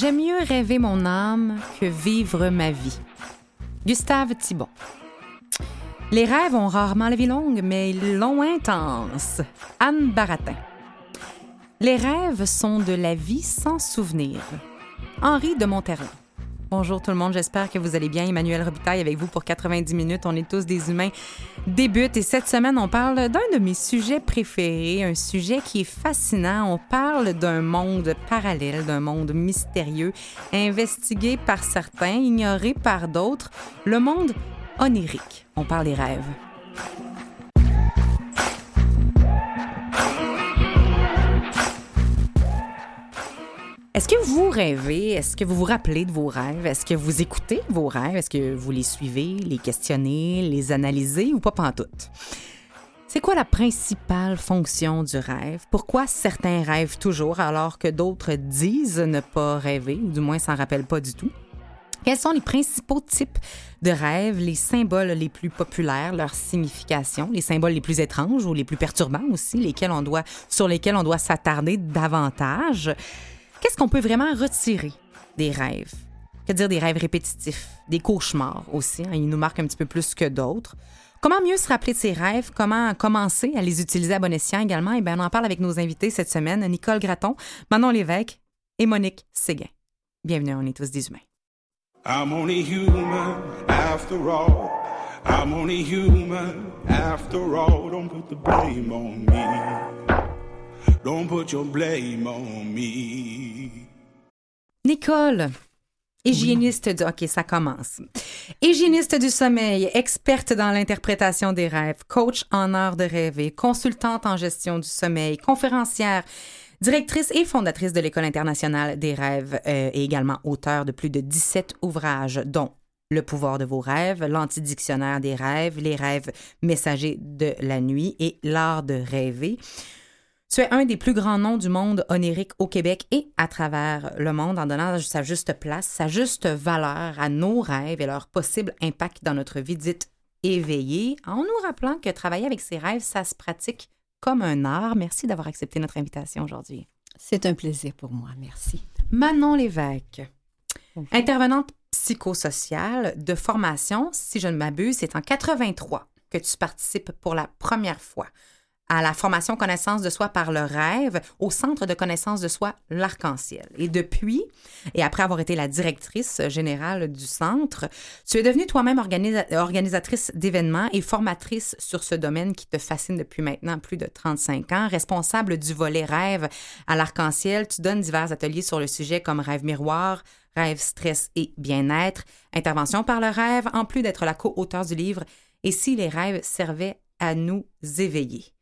J'aime mieux rêver mon âme que vivre ma vie. Gustave Thibon. Les rêves ont rarement la vie longue, mais ils l'ont intense. Anne Baratin. Les rêves sont de la vie sans souvenir. Henri de Monterrey. Bonjour tout le monde, j'espère que vous allez bien. Emmanuel Robitaille avec vous pour 90 minutes. On est tous des humains. Débute et cette semaine, on parle d'un de mes sujets préférés, un sujet qui est fascinant. On parle d'un monde parallèle, d'un monde mystérieux, investigué par certains, ignoré par d'autres, le monde onirique. On parle des rêves. Est-ce que vous rêvez? Est-ce que vous vous rappelez de vos rêves? Est-ce que vous écoutez vos rêves? Est-ce que vous les suivez, les questionnez, les analysez ou pas pantoute? C'est quoi la principale fonction du rêve? Pourquoi certains rêvent toujours alors que d'autres disent ne pas rêver, ou du moins s'en rappellent pas du tout? Quels sont les principaux types de rêves, les symboles les plus populaires, leur signification, les symboles les plus étranges ou les plus perturbants aussi, lesquels on doit, sur lesquels on doit s'attarder davantage? Qu'est-ce qu'on peut vraiment retirer des rêves? Que dire des rêves répétitifs, des cauchemars aussi, hein? ils nous marquent un petit peu plus que d'autres. Comment mieux se rappeler de ces rêves? Comment commencer à les utiliser à bon escient également? Eh bien, on en parle avec nos invités cette semaine, Nicole Graton, Manon Lévesque et Monique Séguin. Bienvenue, on est tous des humains. I'm only human after all. I'm only human after all. Don't put the blame on me. Don't put your blame on me. Nicole, hygiéniste du... OK, ça commence. Hygiéniste du sommeil, experte dans l'interprétation des rêves, coach en art de rêver, consultante en gestion du sommeil, conférencière, directrice et fondatrice de l'École internationale des rêves euh, et également auteure de plus de 17 ouvrages, dont Le pouvoir de vos rêves, L'antidictionnaire des rêves, Les rêves messagers de la nuit et L'art de rêver. Tu es un des plus grands noms du monde onirique au Québec et à travers le monde en donnant sa juste place, sa juste valeur à nos rêves et leur possible impact dans notre vie dite éveillée, en nous rappelant que travailler avec ses rêves, ça se pratique comme un art. Merci d'avoir accepté notre invitation aujourd'hui. C'est un plaisir pour moi, merci. Manon Lévesque, intervenante psychosociale de formation, si je ne m'abuse, c'est en 83 que tu participes pour la première fois à la formation connaissance de soi par le rêve au centre de connaissance de soi l'arc-en-ciel. Et depuis, et après avoir été la directrice générale du centre, tu es devenue toi-même organisa- organisatrice d'événements et formatrice sur ce domaine qui te fascine depuis maintenant plus de 35 ans, responsable du volet rêve à l'arc-en-ciel. Tu donnes divers ateliers sur le sujet comme rêve miroir, rêve, stress et bien-être, intervention par le rêve, en plus d'être la co-auteure du livre Et si les rêves servaient à nous éveiller.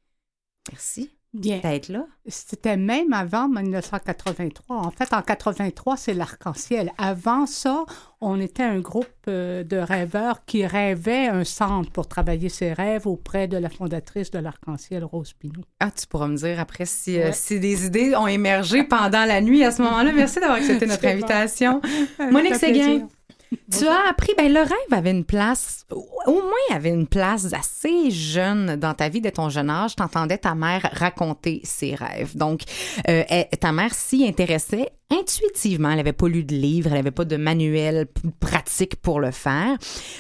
Merci Bien. d'être là. C'était même avant 1983. En fait, en 83, c'est l'arc-en-ciel. Avant ça, on était un groupe euh, de rêveurs qui rêvaient un centre pour travailler ses rêves auprès de la fondatrice de l'arc-en-ciel, Rose Pinot. Ah, tu pourras me dire après si, euh, si des idées ont émergé pendant la nuit à ce moment-là. Merci d'avoir accepté notre bon. invitation. Monique Séguin, plaisir. Tu as appris, ben le rêve avait une place, au moins avait une place assez jeune dans ta vie de ton jeune âge. T'entendais ta mère raconter ses rêves. Donc, euh, elle- ta mère s'y intéressait intuitivement. Elle n'avait pas lu de livre, elle n'avait pas de manuel pratique pour le faire,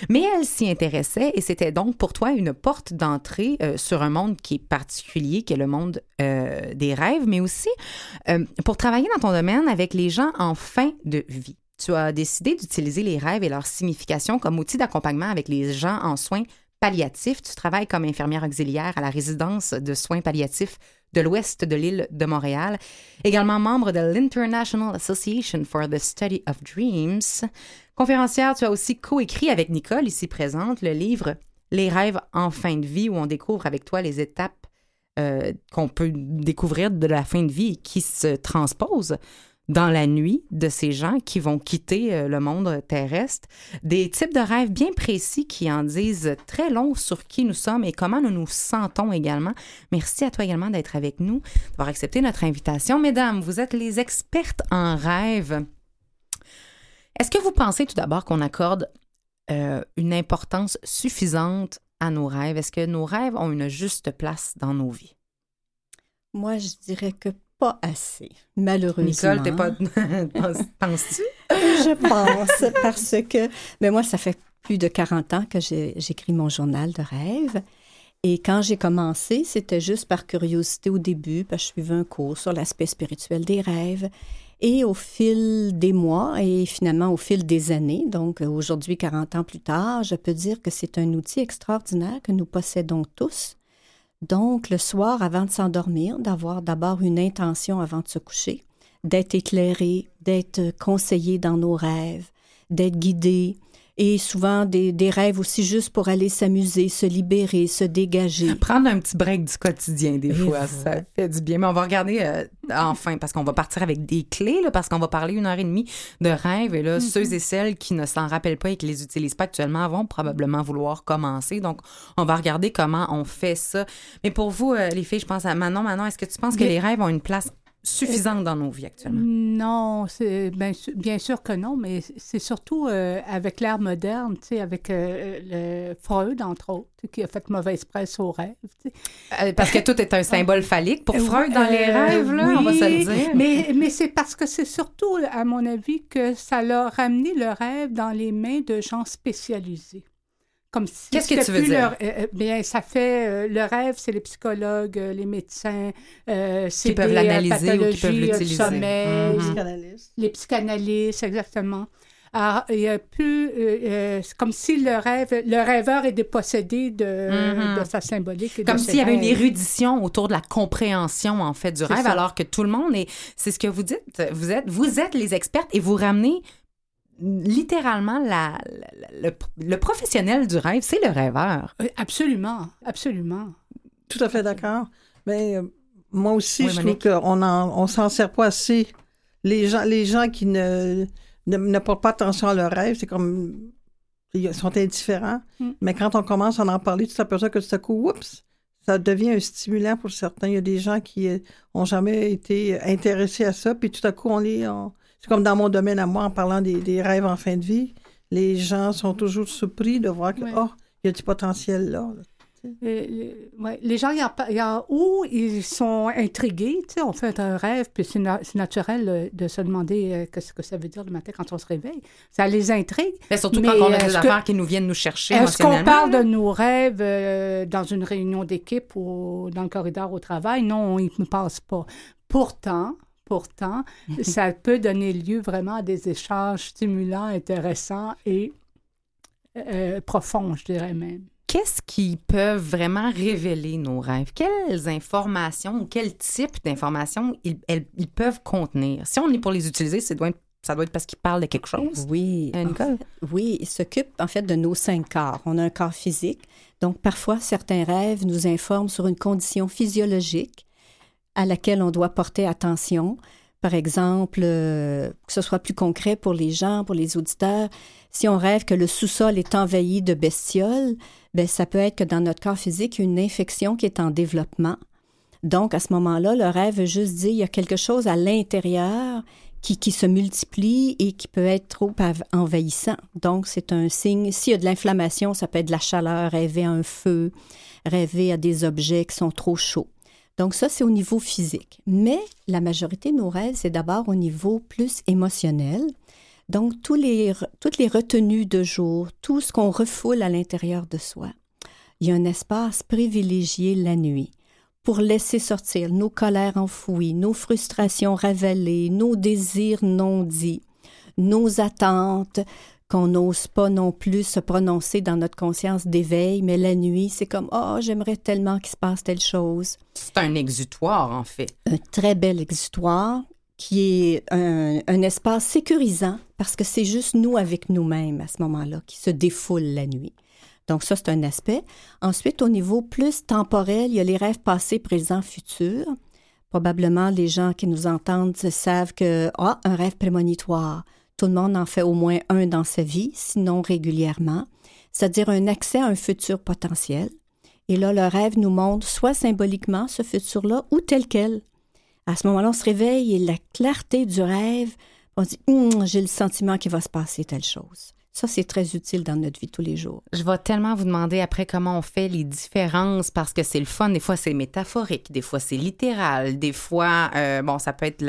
mais elle s'y intéressait et c'était donc pour toi une porte d'entrée euh, sur un monde qui est particulier, qui est le monde euh, des rêves, mais aussi pour travailler dans ton domaine avec les gens en fin de vie. Tu as décidé d'utiliser les rêves et leur signification comme outil d'accompagnement avec les gens en soins palliatif. Tu travailles comme infirmière auxiliaire à la résidence de soins palliatifs de l'ouest de l'île de Montréal. Également membre de l'International Association for the Study of Dreams. Conférencière, tu as aussi coécrit avec Nicole, ici présente, le livre Les rêves en fin de vie, où on découvre avec toi les étapes euh, qu'on peut découvrir de la fin de vie qui se transposent dans la nuit de ces gens qui vont quitter euh, le monde terrestre, des types de rêves bien précis qui en disent très long sur qui nous sommes et comment nous nous sentons également. Merci à toi également d'être avec nous, d'avoir accepté notre invitation. Mesdames, vous êtes les expertes en rêves. Est-ce que vous pensez tout d'abord qu'on accorde euh, une importance suffisante à nos rêves? Est-ce que nos rêves ont une juste place dans nos vies? Moi, je dirais que pas assez, malheureusement. Nicole, t'es pas. Penses-tu? je pense, parce que. Mais moi, ça fait plus de 40 ans que j'écris mon journal de rêve. Et quand j'ai commencé, c'était juste par curiosité au début, parce que je suivais un cours sur l'aspect spirituel des rêves. Et au fil des mois et finalement au fil des années, donc aujourd'hui 40 ans plus tard, je peux dire que c'est un outil extraordinaire que nous possédons tous donc, le soir, avant de s'endormir, d'avoir d'abord une intention avant de se coucher, d'être éclairé, d'être conseillé dans nos rêves, d'être guidé, et souvent des, rêves aussi juste pour aller s'amuser, se libérer, se dégager. Prendre un petit break du quotidien, des fois, ça fait du bien. Mais on va regarder euh, enfin, parce qu'on va partir avec des clés, là, parce qu'on va parler une heure et demie de rêves. Et là, mm-hmm. ceux et celles qui ne s'en rappellent pas et qui les utilisent pas actuellement vont probablement vouloir commencer. Donc, on va regarder comment on fait ça. Mais pour vous, euh, les filles, je pense à Manon. Manon, est-ce que tu penses que les rêves ont une place suffisante dans nos vies actuellement? Non, c'est bien, bien, sûr que non, mais c'est surtout euh, avec l'ère moderne, tu sais, avec euh, le Freud, entre autres, qui a fait mauvaise presse aux rêves. Euh, parce que tout est un symbole phallique pour Freud dans les rêves, là, on va se le dire. Mais, mais c'est parce que c'est surtout, à mon avis, que ça leur a ramené le rêve dans les mains de gens spécialisés. Qu'est-ce que tu veux dire? Euh, euh, bien, ça fait euh, le rêve, c'est les psychologues, les médecins, c'est qui peuvent l'analyser ou qui peuvent l'utiliser. Sommeil, mm-hmm. Les psychanalystes, exactement. Alors, il y a plus, c'est comme si le rêve, le rêveur est dépossédé de, mm-hmm. de sa symbolique. comme s'il y avait une érudition autour de la compréhension en fait du rêve, alors que tout le monde est, c'est ce que vous dites, vous êtes, vous êtes les expertes et vous ramenez littéralement la, le, professionnel du rêve, c'est le rêveur. Absolument, absolument. Tout à fait d'accord. Mais euh, moi aussi, je trouve qu'on on s'en sert pas assez. Les gens, les gens qui ne, ne, portent pas attention à leur rêve, c'est comme. Ils sont indifférents. Mm. Mais quand on commence à en parler, tu t'aperçois que tout à coup, oups, ça devient un stimulant pour certains. Il y a des gens qui n'ont euh, jamais été intéressés à ça, puis tout à coup, on les. C'est comme dans mon domaine à moi, en parlant des, rêves en fin de vie, les gens sont toujours surpris de voir que, oh, il y a du potentiel là. Euh, les gens, il y, a, où ils sont intrigués, tu sais, on fait un rêve, puis c'est, naturel euh, de se demander euh, qu'est-ce que ça veut dire le matin quand on se réveille. Ça les intrigue. Mais surtout quand on a des affaires qui nous viennent nous chercher Est-ce qu'on parle de nos rêves dans une réunion d'équipe ou dans le corridor au travail? Non, il ne passe pas. Pourtant, Pourtant, ça peut donner lieu vraiment à des échanges stimulants, intéressants et euh, profonds, je dirais même. Qu'est-ce qui peut vraiment révéler nos rêves? Quelles informations ou quel type d'informations ils, peuvent contenir? Si on est pour les utiliser, ça doit être parce qu'ils parlent de quelque chose. Oui. Nicole? oui, ils s'occupent en fait de nos cinq corps. On a un corps physique. Donc, parfois, certains rêves nous informent sur une condition physiologique à laquelle on doit porter attention. Par exemple, euh, que ce soit plus concret pour les gens, pour les auditeurs, si on rêve que le sous-sol est envahi de bestioles, ben, ça peut être que dans notre corps physique, il une infection qui est en développement. Donc, à ce moment-là, le rêve veut juste dire qu'il y a quelque chose à l'intérieur qui, qui, se multiplie et qui peut être trop envahissant. Donc, c'est un signe. S'il y a de l'inflammation, ça peut être de la chaleur, rêver à un feu, rêver à des objets qui sont trop chauds. Donc ça, c'est au niveau physique. Mais la majorité de nos rêves, c'est d'abord au niveau plus émotionnel. Donc tous les, toutes les retenues de jour, tout ce qu'on refoule à l'intérieur de soi. Il y a un espace privilégié la nuit pour laisser sortir nos colères enfouies, nos frustrations révélées, nos désirs non dits, nos attentes, qu'on n'ose pas non plus se prononcer dans notre conscience d'éveil, mais la nuit, c'est comme Oh, j'aimerais tellement qu'il se passe telle chose. C'est un exutoire, en fait. Un très bel exutoire qui est un, un espace sécurisant parce que c'est juste nous avec nous-mêmes à ce moment-là qui se défoule la nuit. Donc ça, c'est un aspect. Ensuite, au niveau plus temporel, il y a les rêves passés, présents, futurs. Probablement, les gens qui nous entendent savent que, ah, un rêve prémonitoire, tout le monde en fait au moins un dans sa vie, sinon régulièrement, c'est-à-dire un accès à un futur potentiel. Et là, le rêve nous montre soit symboliquement ce futur-là ou tel quel. À ce moment-là, on se réveille et la clarté du rêve, on dit, hum, j'ai le sentiment qu'il va se passer telle chose. Ça, c'est très utile dans notre vie tous les jours. Je vais tellement vous demander après comment on fait les différences parce que c'est le fun. Des fois, c'est métaphorique, des fois, c'est littéral, des fois, euh, bon, ça peut être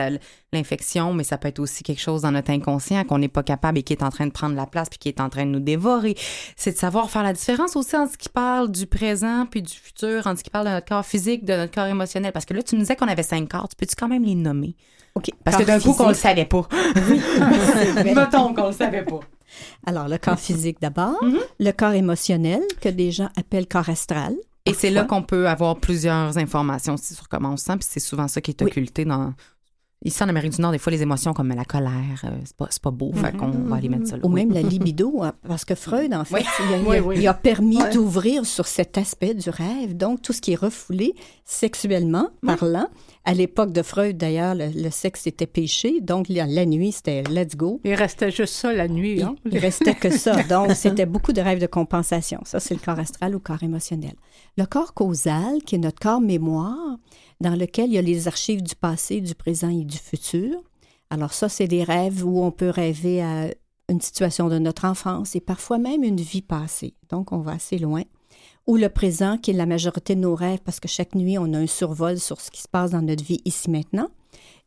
l'infection, mais ça peut être aussi quelque chose dans notre inconscient qu'on n'est pas capable et qui est en train de prendre la place puis qui est en train de nous dévorer. C'est de savoir faire la différence aussi en ce qui parle du présent puis du futur, en ce qui parle de notre corps physique, de notre corps émotionnel. Parce que là, tu nous disais qu'on avait cinq corps. Tu peux-tu quand même les nommer? OK. Parce que d'un coup, qu'on le savait pas. Oui. Mettons qu'on le savait pas. Alors, le corps physique d'abord, mm-hmm. le corps émotionnel, que des gens appellent corps astral. Et c'est là qu'on peut avoir plusieurs informations aussi sur comment on se sent, puis c'est souvent ça qui est occulté dans, Ici, en Amérique du Nord, des fois, les émotions comme la colère, euh, c'est pas, pas beau, fait qu'on va aller mettre ça là. Ou même la libido, hein, parce que Freud, en fait, il, a, permis d'ouvrir sur cet aspect du rêve. Donc, tout ce qui est refoulé sexuellement parlant. À l'époque de Freud, d'ailleurs, le, sexe était péché. Donc, la, nuit, c'était let's go. Il restait juste ça la nuit. Hein? Il, restait que ça. Donc, c'était beaucoup de rêves de compensation. Ça, c'est le corps astral ou corps émotionnel. Le corps causal, qui est notre corps mémoire, dans lequel il y a les archives du passé, du présent et du futur. Alors ça, c'est des rêves où on peut rêver à une situation de notre enfance et parfois même une vie passée. Donc, on va assez loin. Ou le présent, qui est la majorité de nos rêves, parce que chaque nuit, on a un survol sur ce qui se passe dans notre vie ici maintenant.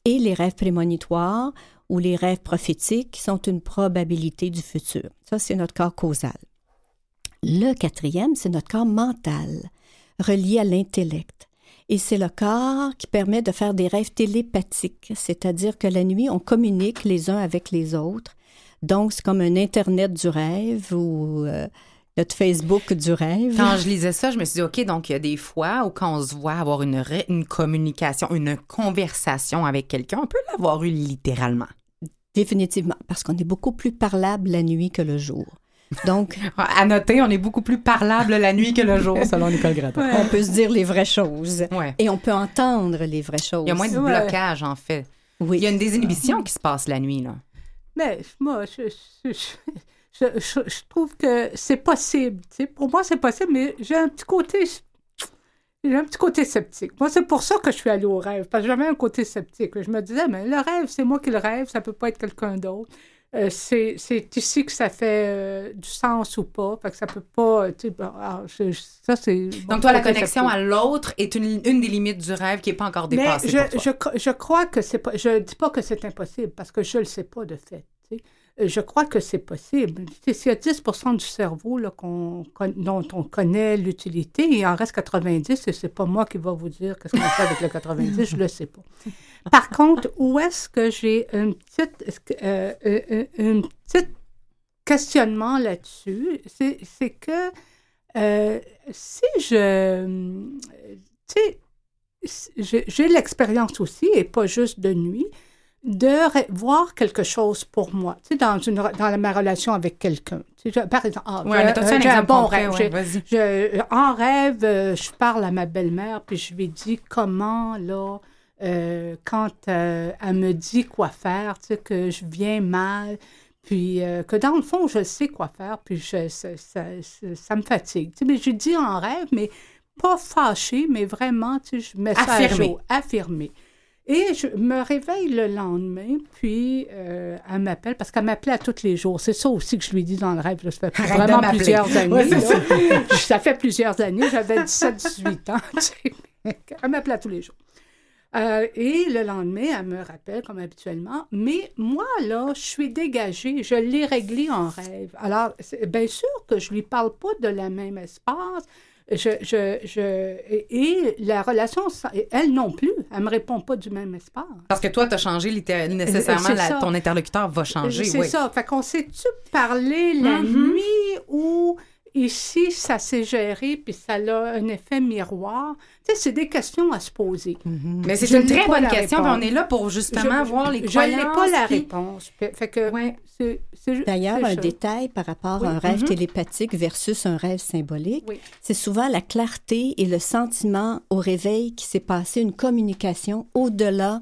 Et les rêves prémonitoires ou les rêves prophétiques, sont une probabilité du futur. Ça, c'est notre corps causal. Le quatrième, c'est notre corps mental, relié à l'intellect. Et c'est le corps qui permet de faire des rêves télépathiques, c'est-à-dire que la nuit, on communique les uns avec les autres. Donc, c'est comme un Internet du rêve ou euh, notre Facebook du rêve. Quand je lisais ça, je me suis dit, OK, donc il y a des fois où quand on se voit avoir une, une communication, une conversation avec quelqu'un, on peut l'avoir eu littéralement. Définitivement, parce qu'on est beaucoup plus parlable la nuit que le jour. Donc, à noter, on est beaucoup plus parlable la nuit que le jour, selon Nicole Gratton. On peut se dire les vraies choses. Et on peut entendre les vraies choses. Il y a moins de blocage, en fait. Oui. Il y a une désinhibition qui se passe la nuit, là. Mais moi, je, je, trouve que c'est possible. Pour moi, c'est possible, mais j'ai un petit côté j'ai un petit côté sceptique. Moi, c'est pour ça que je suis allée au rêve, parce que j'avais un côté sceptique. Je me disais, mais le rêve, c'est moi qui le rêve, ça peut pas être quelqu'un d'autre. Euh, c'est ici que ça fait euh, du sens ou pas. Fait que ça peut pas. Ah, ça, c'est. Donc, toi, la connexion à l'autre est une, une, des limites du rêve qui n'est pas encore dépassée. Mais je, je, je, crois que c'est pas. Je dis pas que c'est impossible parce que je le sais pas de fait. Euh, je crois que c'est possible. S'il y a 10% du cerveau là, dont on connaît l'utilité, il en reste 90, et c'est pas moi qui va vous dire qu'est-ce qu'on fait avec le 90, je le sais pas. Par contre, où est-ce que j'ai un petit, euh, euh, petit questionnement là-dessus, c'est que si je... Tu sais, j'ai l'expérience aussi, et pas juste de nuit, de voir quelque chose pour moi, tu sais, dans, une, dans ma relation avec quelqu'un. par exemple, ah, un, bon rêve. en rêve, euh, je parle à ma belle-mère, puis je lui dis comment, là, euh, quand euh, elle me dit quoi faire, tu sais, que je viens mal, puis que dans le fond, je sais quoi faire, puis je, ça, ça, me fatigue. Tu sais, mais je dis en rêve, mais pas fâché, mais vraiment, tu sais, je ça affirmé. Et je me réveille le lendemain, puis euh, elle m'appelle, parce qu'elle m'appelait à tous les jours. C'est ça aussi que je lui dis dans le rêve. Ça fait vraiment plusieurs années. ça. fait plusieurs années. J'avais 17-18 ans. elle m'appelait à tous les jours. Euh, et le lendemain, elle me rappelle comme habituellement. Mais moi, là, je suis dégagée. Je l'ai réglé en rêve. Alors, bien sûr que je ne lui parle pas de la même espace je, je, je, et la relation, elle non plus, elle me répond pas du même espace. Parce que toi, tu as changé nécessairement, ton interlocuteur va changer. C'est ça. Fait qu'on s'est-tu parlé la mm-hmm. nuit ou Ici, ça s'est géré, puis ça a un effet miroir. C'est des questions à se poser. Mhm. Mais c'est une très bonne question, on est là pour justement voir les croyances. Je n'ai pas la réponse. Fait que, D'ailleurs, un détail par rapport à un rêve mhm. télépathique versus un rêve symbolique, c'est souvent la clarté et le sentiment au réveil qui s'est passé une communication au-delà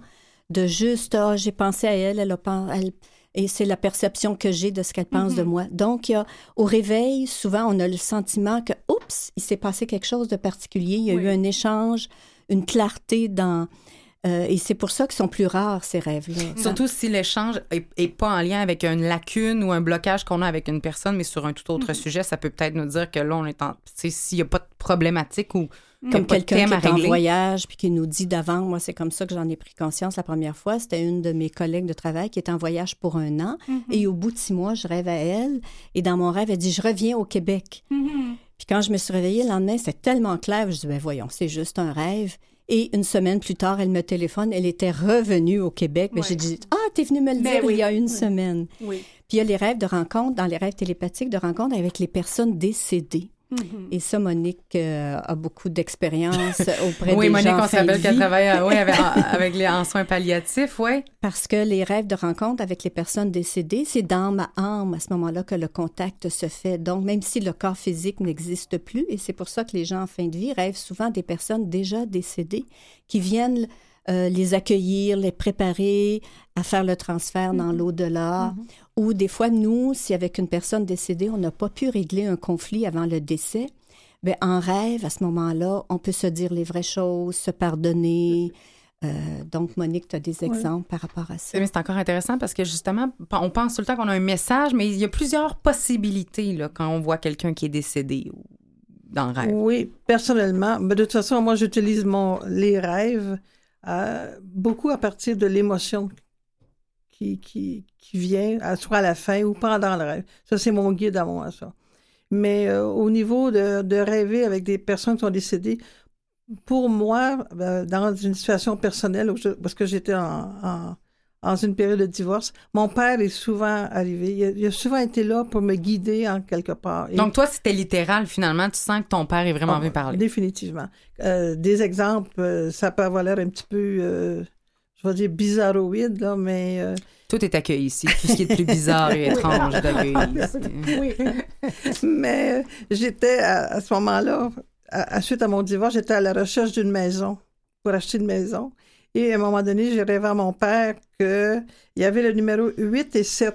de juste, ah, j'ai pensé à elle, elle a pensé et c'est la perception que j'ai de ce qu'elle pense de mm-hmm. moi. Donc, il y a, au réveil, souvent, on a le sentiment que, oups, il s'est passé quelque chose de particulier, il y a eu un échange, une clarté dans... Euh, et c'est pour ça qu'ils sont plus rares, ces rêves-là. Surtout si l'échange n'est pas en lien avec une lacune ou un blocage qu'on a avec une personne, mais sur un tout autre mm-hmm. sujet, ça peut peut-être nous dire que là, on est en... S'il n'y a pas de problématique ou comme quelqu'un qui est en voyage puis qui nous dit d'avant, moi c'est comme ça que j'en ai pris conscience la première fois, c'était une de mes collègues de travail qui est en voyage pour un an mm-hmm. et au bout de six mois, je rêve à elle et dans mon rêve, elle dit, je reviens au Québec. Mm-hmm. Puis quand je me suis réveillée le lendemain, c'était tellement clair, je dis, ben voyons, c'est juste un rêve. Et une semaine plus tard, elle me téléphone, elle était revenue au Québec. Mais j'ai dit, ah, t'es venue me le ben dire il y a une semaine. Puis il y a les rêves de rencontre, dans les rêves télépathiques de rencontre avec les personnes décédées. Mm-hmm. Et ça, Monique euh, a beaucoup d'expérience auprès oui, des Monique, gens. Oui, Monique, on s'appelle qu'elle travaille euh, avec, les, en soins palliatifs, oui. Parce que les rêves de rencontre avec les personnes décédées, c'est dans ma âme à ce moment-là que le contact se fait. Donc, même si le corps physique n'existe plus, et c'est pour ça que les gens en fin de vie rêvent souvent des personnes déjà décédées qui viennent euh, les accueillir, les préparer à faire le transfert dans mm-hmm. l'au-delà. Mm-hmm. Ou des fois, nous, si avec une personne décédée, on n'a pas pu régler un conflit avant le décès, bien, en rêve, à ce moment-là, on peut se dire les vraies choses, se pardonner. Euh, donc, Monique, tu as des exemples par rapport à ça? c'est encore intéressant parce que justement, on pense tout le temps qu'on a un message, mais il y a plusieurs possibilités là, quand on voit quelqu'un qui est décédé dans le rêve. Oui, personnellement, mais de toute façon, moi, j'utilise mon les rêves beaucoup à partir de l'émotion qui, qui, qui, vient, soit à la fin ou pendant le rêve. Ça, c'est mon guide à moi, ça. Mais euh, au niveau de, de, rêver avec des personnes qui sont décédées, pour moi, euh, dans une situation personnelle, parce que j'étais en dans une période de divorce. Mon père est souvent arrivé. Il a, souvent été là pour me guider en quelque part. Donc, toi, c'était littéral, finalement. Tu sens que ton père est vraiment ah, venu parler. Définitivement. Euh, des exemples, euh, ça peut avoir l'air un petit peu, je vais dire, bizarroïde, là, mais... Tout est accueilli ici. Tout ce qui est plus bizarre et étrange est Oui. mais j'étais, à, ce moment-là, à, suite à mon divorce, j'étais à la recherche d'une maison, pour acheter une maison. Et à un moment donné, j'ai rêvé à mon père qu'il y avait le numéro 8 et 7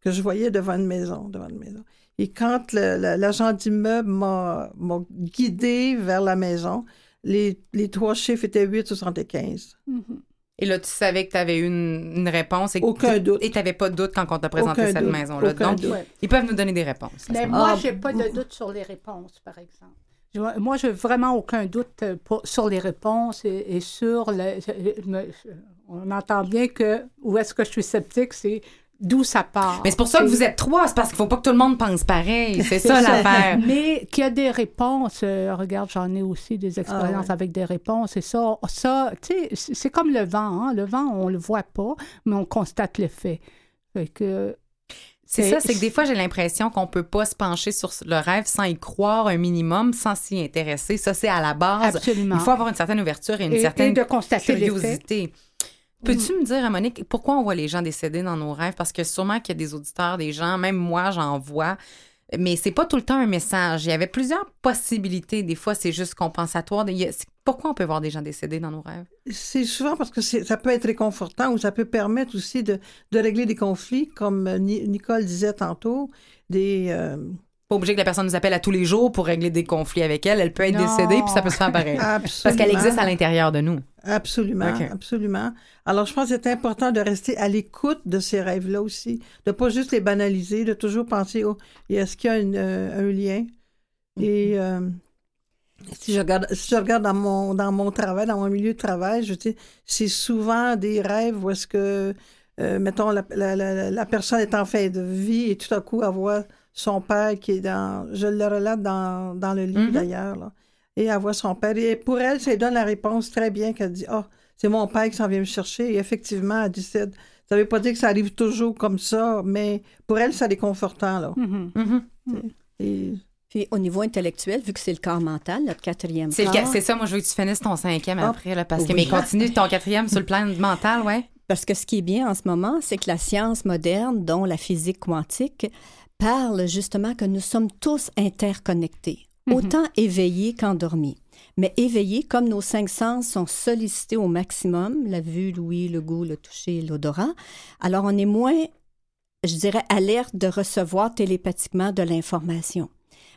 que je voyais devant une maison. Devant une maison. Et quand l'agent d'immeuble m'a guidé vers la maison, les, les, trois chiffres étaient 8 75. Mm-hmm. Et là, tu savais que tu avais une, une réponse. Et Aucun doute. Et tu n'avais pas de doute quand on t'a présenté cette maison-là. Donc, ils peuvent nous donner des réponses. Mais moi, je n'ai pas de doute sur les réponses, par exemple. Moi, je n'ai vraiment aucun doute euh, sur les réponses et, sur le, on entend bien que où est-ce que je suis sceptique, c'est d'où ça part. Mais c'est pour ça que vous êtes trois, c'est parce qu'il faut pas que tout le monde pense pareil. C'est ça l'affaire. Mais qu'il y a des réponses. Euh, regarde, j'en ai aussi des expériences ah avec des réponses. Et ça, ça tu sais, c'est comme le vent. Hein. Le vent, on le voit pas, mais on constate l'effet. Fait que c'est ça, c'est que des fois, j'ai l'impression qu'on peut pas se pencher sur le rêve sans y croire un minimum, sans s'y intéresser. Ça, c'est à la base. Absolument. Il faut avoir une certaine ouverture et une certaine de constater curiosité. Peux-tu me dire, Monique, pourquoi on voit les gens décéder dans nos rêves? Parce que sûrement qu'il y a des auditeurs, des gens, même moi, j'en vois, mais c'est pas tout le temps un message. Il y avait plusieurs possibilités. Des fois, c'est juste compensatoire. Pourquoi on peut voir des gens décédés dans nos rêves? C'est souvent parce que ça peut être réconfortant ou ça peut permettre aussi de, régler des conflits, comme Nicole disait tantôt, des... Euh, pas obligé que la personne nous appelle à tous les jours pour régler des conflits avec elle. Elle peut être décédée, puis ça peut se faire pareil. Parce qu'elle existe à l'intérieur de nous. Absolument, absolument. Alors, je pense que c'est important de rester à l'écoute de ces rêves-là aussi, de pas juste les banaliser, de toujours penser, oh, est-ce qu'il y a euh, un lien? Et mm-hmm. euh, si je regarde, si je regarde dans mon, dans mon travail, dans mon milieu de travail, je dis, c'est souvent des rêves où est-ce que, euh, mettons, la, la, la, personne est en fin de vie et tout à coup, voit son père qui est dans. Je le relate dans, dans le livre Mhm. d'ailleurs. Et elle voit son père. Et pour elle, ça lui donne la réponse très bien qu'elle dit Ah, c'est mon père qui s'en vient me chercher. Et effectivement, elle décide. Ça veut pas dire que ça arrive toujours comme ça, mais pour elle, c'est réconfortant. Là. Mhm. Mhm. Et Puis au niveau intellectuel, vu que c'est le corps mental, notre quatrième C'est le corps, ca- c'est ça, moi, je veux que tu finisses ton cinquième Ah, après, là, parce que, mais continue ton quatrième sur le plan mental, ouais. Parce que ce qui est bien en ce moment, c'est que la science moderne, dont la physique quantique, parle justement que nous sommes tous interconnectés, Mhm. autant éveillés qu'endormis. Mais éveillés, comme nos cinq sens sont sollicités au maximum, la vue, l'ouïe, le goût, le toucher, l'odorat, alors on est moins, je dirais, alerte de recevoir télépathiquement de l'information.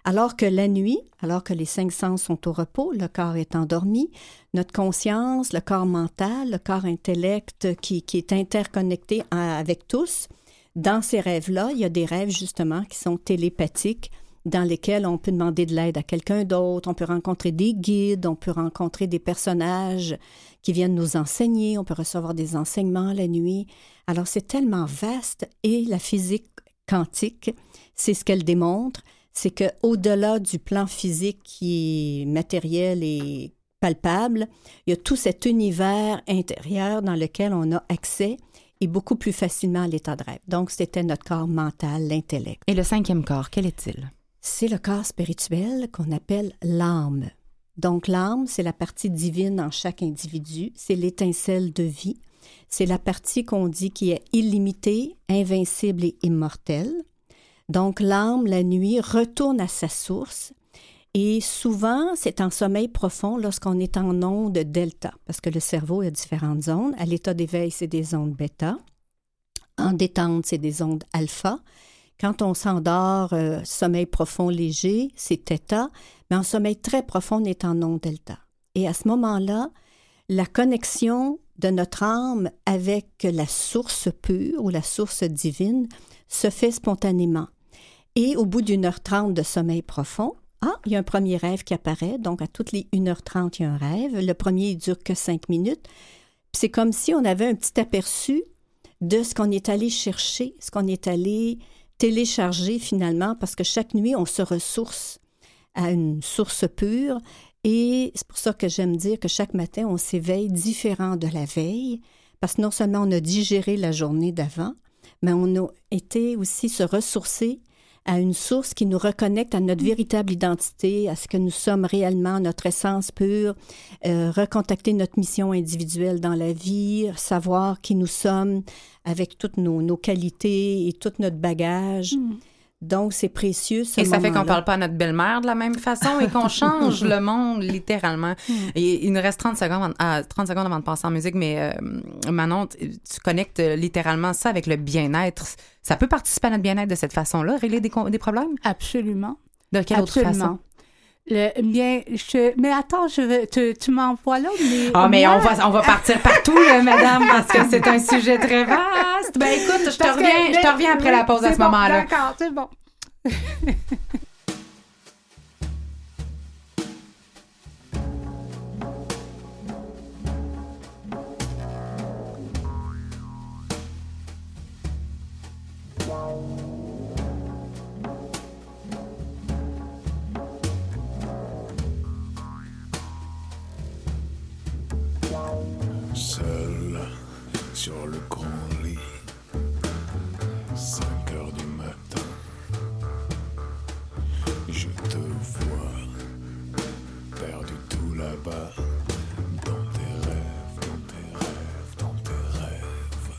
Alors que la nuit, alors que les cinq sens sont au repos, le corps est endormi, notre conscience, le corps mental, le corps intellect qui, qui est interconnecté avec tous, dans ces rêves-là, il y a des rêves justement qui sont télépathiques, dans lesquels on peut demander de l'aide à quelqu'un d'autre, on peut rencontrer des guides, on peut rencontrer des personnages qui viennent nous enseigner, on peut recevoir des enseignements la nuit. Alors c'est tellement vaste et la physique quantique, c'est ce qu'elle démontre, c'est que au-delà du plan physique qui est matériel et palpable, il y a tout cet univers intérieur dans lequel on a accès beaucoup plus facilement à l'état de rêve. Donc c'était notre corps mental, l'intellect. Et le cinquième corps, quel est-il? C'est le corps spirituel qu'on appelle l'âme. Donc l'âme, c'est la partie divine en chaque individu, c'est l'étincelle de vie, c'est la partie qu'on dit qui est illimitée, invincible et immortelle. Donc l'âme, la nuit, retourne à sa source et souvent c'est en sommeil profond lorsqu'on est en onde delta, parce que le cerveau a différentes zones. À l'état d'éveil, c'est des ondes bêta. En détente, c'est des ondes alpha. Quand on s'endort, euh, sommeil profond léger, c'est θ, mais en sommeil très profond, on est en onde delta. Et à ce moment-là, la connexion de notre âme avec la source pure ou la source divine se fait spontanément. Et au bout d'une heure trente de sommeil profond, ah, il y a un premier rêve qui apparaît, donc à toutes les 1h30, il y a un rêve. Le premier, il dure que cinq minutes. Puis C'est comme si on avait un petit aperçu de ce qu'on est allé chercher, ce qu'on est allé télécharger finalement, parce que chaque nuit, on se ressource à une source pure. Et c'est pour ça que j'aime dire que chaque matin, on s'éveille différent de la veille, parce que non seulement on a digéré la journée d'avant, mais on a été aussi se ressourcer à une source qui nous reconnecte à notre véritable identité, à ce que nous sommes réellement, notre essence pure, euh, recontacter notre mission individuelle dans la vie, savoir qui nous sommes avec toutes nos, nos qualités et tout notre bagage. Donc, c'est précieux. Ce Et ça fait qu'on moment-là. parle pas à notre belle-mère de la même façon et qu'on change le monde littéralement. Et il nous reste 30 secondes, à, 30 secondes avant de passer en musique, mais euh, Manon, tu tu connectes littéralement ça avec le bien-être. Ça peut participer à notre bien-être de cette façon-là, régler des, des problèmes? Absolument. De quelle autre façon? Le, bien, je, mais attends, je vais, tu, tu m'envoies là, mais. Ah, mais moi- on va, on va partir partout, là, madame, parce que c'est un sujet très vaste. Ben écoute, je te que- reviens, je te reviens après oui, la pause à ce bon, moment-là. D'accord, c'est bon. sur le grand lit, 5 heures du matin, je te vois perdu tout là-bas, dans tes rêves, dans tes rêves, dans tes rêves.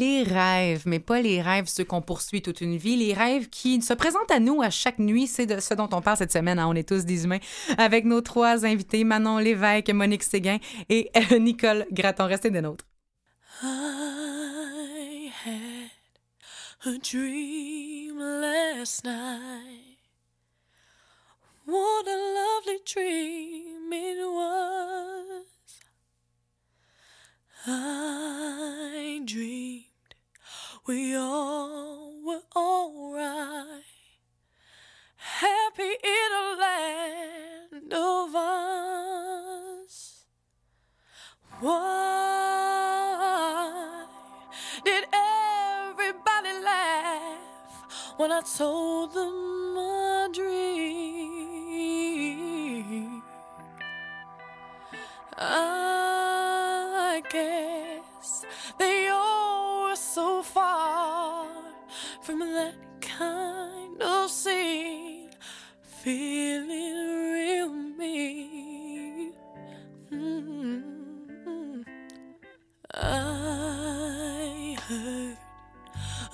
Les rêves, mais pas les rêves ceux qu'on poursuit toute une vie, les rêves qui se présentent à nous à chaque nuit, c'est de ce dont on parle cette semaine, hein. on est tous des humains, avec nos trois invités, Manon Lévesque, Monique Séguin et Nicole Gratton. Restez des nôtres. I had a dream last night. What a lovely dream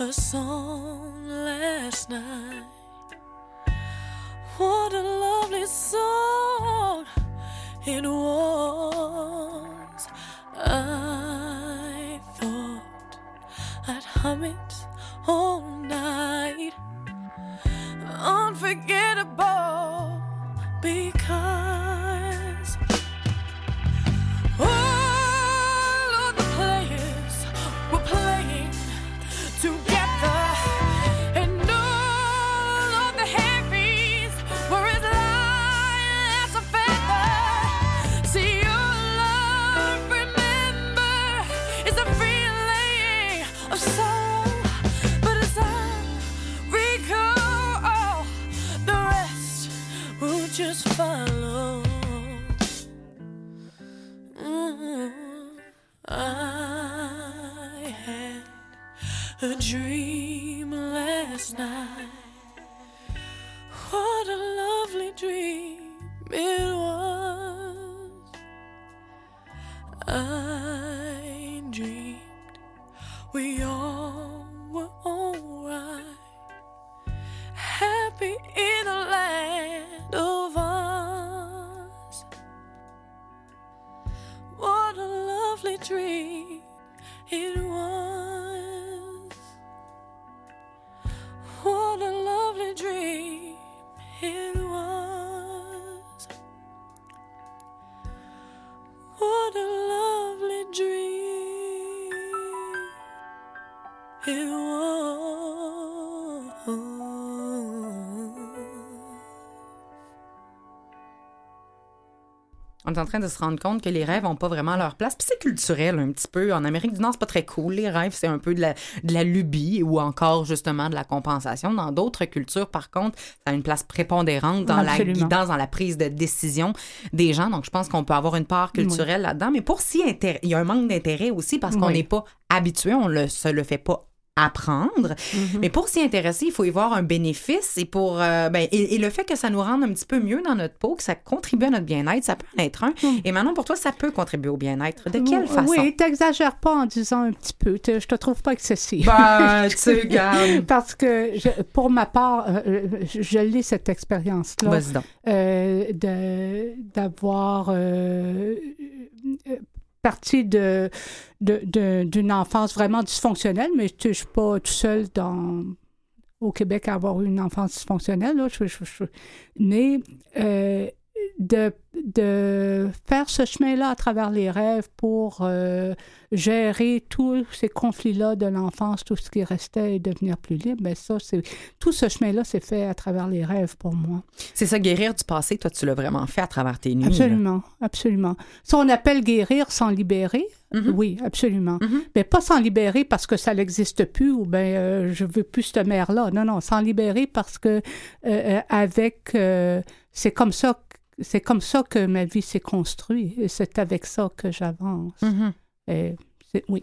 a song last night. What a lovely song it was. On est en train de se rendre compte que les rêves n'ont pas vraiment leur place. Puis c'est culturel un petit peu. En Amérique du Nord, c'est pas très cool. Les rêves, c'est un peu de la, de la lubie ou encore justement de la compensation. Dans d'autres cultures, par contre, ça a une place prépondérante dans Absolument. la guidance, dans la prise de décision des gens. Donc je pense qu'on peut avoir une part culturelle là-dedans. Mais pour s'y intéresser, il y a un manque d'intérêt aussi parce qu'on Oui. n'est pas habitué, on ne se le fait pas apprendre. Mhm. Mais pour s'y intéresser, il faut y voir un bénéfice et pour euh, ben, et, et le fait que ça nous rende un petit peu mieux dans notre peau, que ça contribue à notre bien-être, ça peut en être un. Et maintenant, pour toi, ça peut contribuer au bien-être. De quelle façon? Oui, t'exagères pas en disant un petit peu. Je te trouve pas excessif. Ben, tu. Parce que je- pour ma part, euh, euh, je, je lis cette expérience-là euh, de- d'avoir euh, euh, parti de, d'une enfance vraiment dysfonctionnelle, mais je ne suis pas tout seul dans, au Québec à avoir une enfance dysfonctionnelle. Là. Je suis née euh, de, de faire ce chemin-là à travers les rêves pour euh, gérer tous ces conflits-là de l'enfance, tout ce qui restait et devenir plus libre. Mais ça, c'est tout ce chemin-là s'est fait à travers les rêves pour moi. C'est ça, guérir du passé, toi, tu l'as vraiment fait à travers tes nuits. là. Absolument, absolument. Ça, on appelle guérir sans libérer. Mhm. Oui, absolument. Mhm. Mais pas sans libérer parce que ça n'existe plus ou ben euh, je veux plus cette mère-là. Non, non, sans libérer parce que euh, euh, avec c'est comme ça c'est comme ça que ma vie s'est construite et c'est avec ça que j'avance. Et c'est- oui.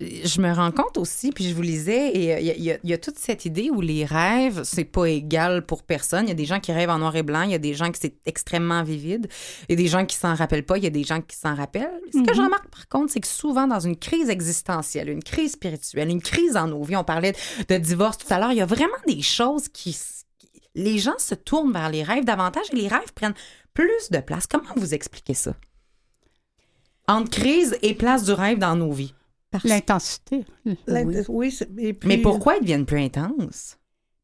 Je me rends compte aussi, puis je vous lisais, et euh, il y, a- y y toute cette idée où les rêves, c'est pas égal pour personne. Il y a des gens qui rêvent en noir et blanc, il y a des gens qui c'est extrêmement vivide, il y a des gens qui s'en rappellent pas, il y a des gens qui s'en rappellent. Ce que je Mhm. remarque par contre, c'est que souvent dans une crise existentielle, une crise spirituelle, une crise dans nos vies, on parlait de divorce tout à l'heure, il y a vraiment des choses qui- les gens se tournent vers les rêves davantage et les rêves prennent plus de place. Comment vous expliquez ça? Entre crise et place du rêve dans nos vies. Parce, L'intensité. L'int- Oui. Oui, puis, Mais pourquoi ils deviennent plus intenses?